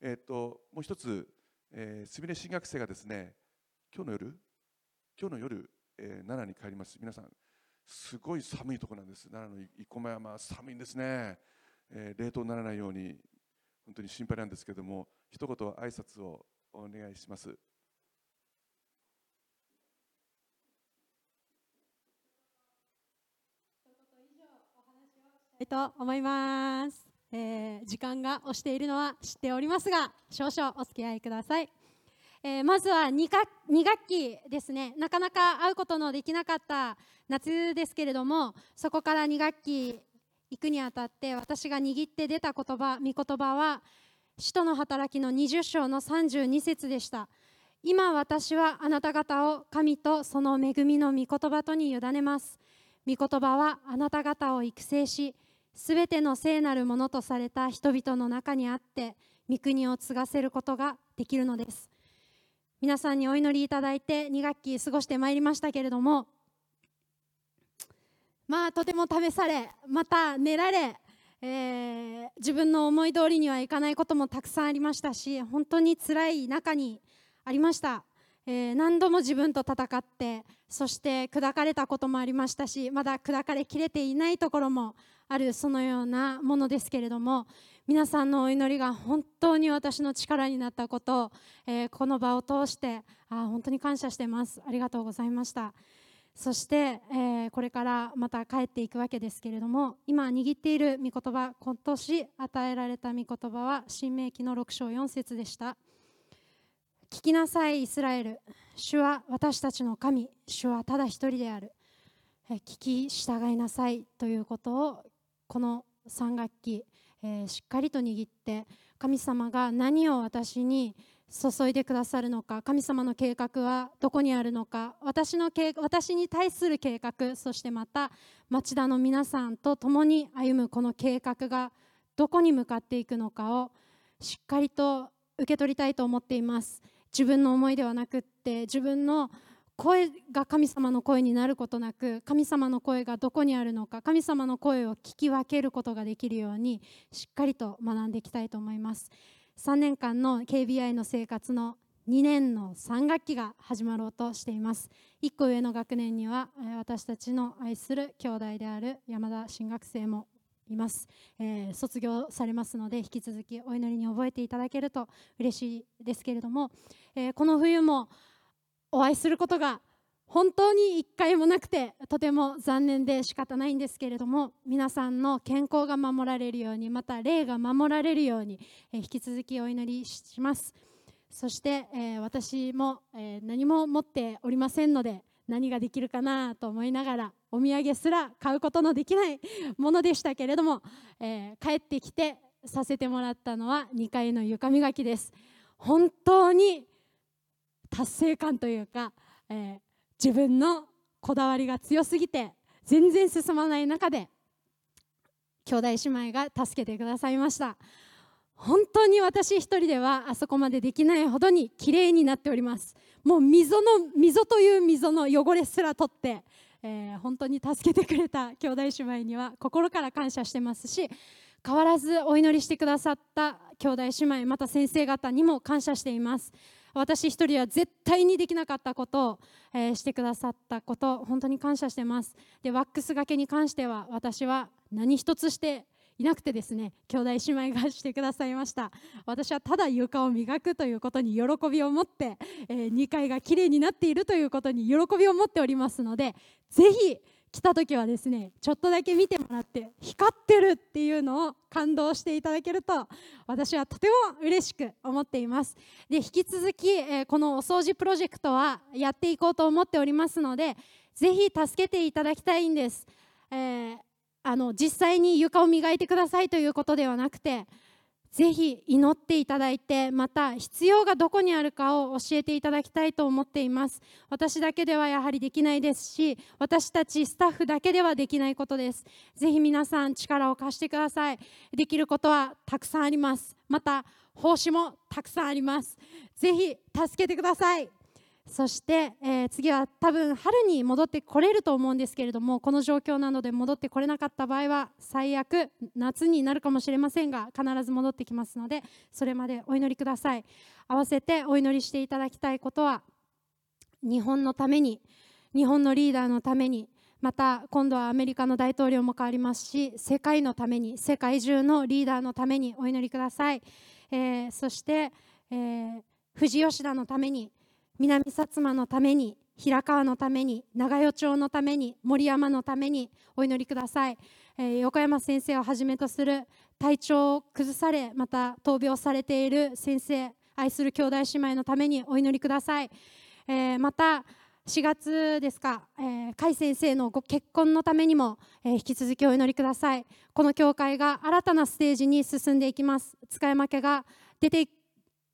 えーっともう一つ、えー、すみれ新学生がですね今日の夜今日の夜、えー奈良に帰ります。皆さんすごい寒いところなんです。奈良の生駒山寒いんですね、えー冷凍にならないように本当に心配なんですけども一言挨拶をお願いします。いと思います、えー時間が押しているのは知っておりますが少々お付き合いください、えーまずは 2, 学2学期ですね。なかなか会うことのできなかった夏ですけれどもそこから2学期行くにあたって私が握って出た言葉御言葉は使徒の働きの20章の32節でした。今私はあなた方を神とその恵みの御言葉とに委ねます。御言葉はあなた方を育成しすべての聖なるものとされた人々の中にあって御国を継がせることができるのです。皆さんにお祈りいただいて2学期過ごしてまいりましたけれどもまあとても試されまた練られ、えー、自分の思い通りにはいかないこともたくさんありましたし本当に辛い中にありました、えー、何度も自分と戦ってそして砕かれたこともありましたしまだ砕かれきれていないところもあるそのようなものですけれども皆さんのお祈りが本当に私の力になったことを、えー、この場を通してあ本当に感謝してます。ありがとうございました。そして、えー、これからまた帰っていくわけですけれども今握っている御言葉今年与えられた御言葉は新明記の6章4節でした。聞きなさいイスラエル。主は私たちの神。主はただ一人である。聞き従いなさいということをこの3学期、え、しっかりと握って神様が何を私に注いでくださるのか神様の計画はどこにあるのか私の私に対する計画そしてまた町田の皆さんと共に歩むこの計画がどこに向かっていくのかをしっかりと受け取りたいと思っています。自分の思いではなくって自分の声が神様の声になることなく神様の声がどこにあるのか神様の声を聞き分けることができるようにしっかりと学んでいきたいと思います。3年間の KBI の生活の2年の3学期が始まろうとしています1個上の学年には私たちの愛する兄弟である山田新学生もいます、えー、卒業されますので引き続きお祈りに覚えていただけると嬉しいですけれども、えー、この冬もお会いすることが本当に一回もなくてとても残念で仕方ないんですけれども皆さんの健康が守られるようにまた霊が守られるように、引き続きお祈りします。そして、え私も、え何も持っておりませんので何ができるかなと思いながらお土産すら買うことのできない ものでしたけれども、え帰ってきてさせてもらったのは2階の床磨きです。本当に達成感というか、えー自分のこだわりが強すぎて全然進まない中で兄弟姉妹が助けてくださいました。本当に私一人ではあそこまでできないほどに綺麗になっております。もう溝の溝という溝の汚れすら取って、えー、本当に助けてくれた兄弟姉妹には心から感謝してますし変わらずお祈りしてくださった兄弟姉妹また先生方にも感謝しています。私一人は絶対にできなかったことを、えー、してくださったこと本当に感謝してます。でワックスがけに関しては私は何一つしていなくてですね兄弟姉妹がしてくださいました。私はただ床を磨くということに喜びを持って、えー、2階がきれいになっているということに喜びを持っておりますのでぜひ来た時はですねちょっとだけ見てもらって光ってるっていうのを感動していただけると私はとても嬉しく思っています。で引き続き、え、このお掃除プロジェクトはやっていこうと思っておりますのでぜひ助けていただきたいんです、えー、あの実際に床を磨いてくださいということではなくてぜひ祈っていただいてまた必要がどこにあるかを教えていただきたいと思っています。私だけではやはりできないですし私たちスタッフだけではできないことです。ぜひ皆さん力を貸してください。できることはたくさんあります。また奉仕もたくさんあります。ぜひ助けてください。そして、えー、次は多分春に戻ってこれると思うんですけれどもこの状況なので戻ってこれなかった場合は最悪夏になるかもしれませんが必ず戻ってきますのでそれまでお祈りください。合わせてお祈りしていただきたいことは日本のために日本のリーダーのためにまた今度はアメリカの大統領も変わりますし世界のために世界中のリーダーのためにお祈りください、えー、そして、えー、富士吉田のために南薩摩のために平川のために長与町のために森山のためにお祈りください、えー、横山先生をはじめとする体調を崩されまた闘病されている先生愛する兄弟姉妹のためにお祈りください、えー、また4月ですか、えー、甲斐先生のご結婚のためにも、えー、引き続きお祈りください。この教会が新たなステージに進んでいきます。使い負けが出て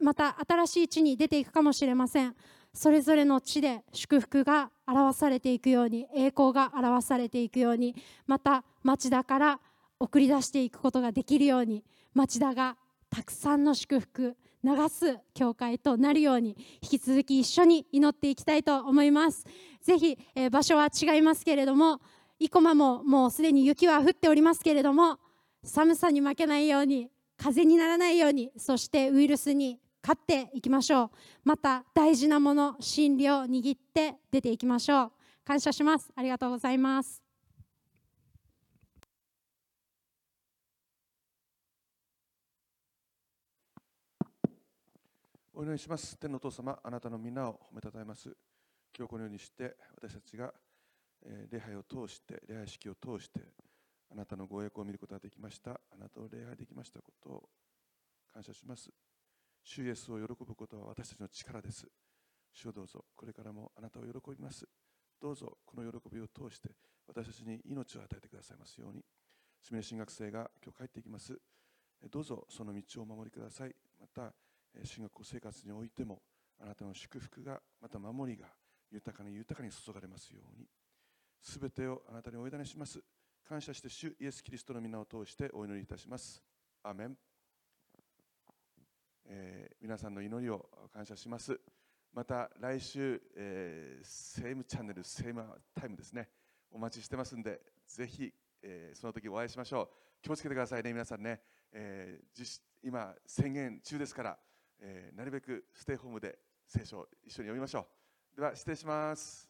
また新しい地に出ていくかもしれません。それぞれの地で祝福が表されていくように栄光が表されていくようにまた町田から送り出していくことができるように町田がたくさんの祝福流す教会となるように引き続き一緒に祈っていきたいと思います。ぜひ、えー場所は違いますけれども生駒ももうすでに雪は降っておりますけれども寒さに負けないように風にならないようにそしてウイルスに勝っていきましょうまた大事なもの真理を握って出ていきましょう感謝しますありがとうございますお祈りします。天のお父様、あなたの皆を褒めたたえます。今日このようにして、私たちが、え礼拝を通して、礼拝式を通して、あなたのご栄光を見ることができました。あなたを礼拝できましたことを感謝します。主イエスを喜ぶことは私たちの力です。主をどうぞ、これからもあなたを喜びます。どうぞ、この喜びを通して、私たちに命を与えてくださいますように。すみれ進学生が今日帰っていきます。どうぞ、その道をお守りください。また、進学校生活においてもあなたの祝福がまた守りが豊かに豊かに注がれますようにすべてをあなたにお委ねします感謝して主イエス・キリストの皆を通してお祈りいたしますアメン、えー皆さんの祈りを感謝します。また来週、えーセームチャンネルセームタイムですね。お待ちしてますんでぜひ、えーその時お会いしましょう。気をつけてくださいね皆さんね、えー今宣言中ですから、えなるべくステイホームで聖書を一緒に読みましょう。では失礼します。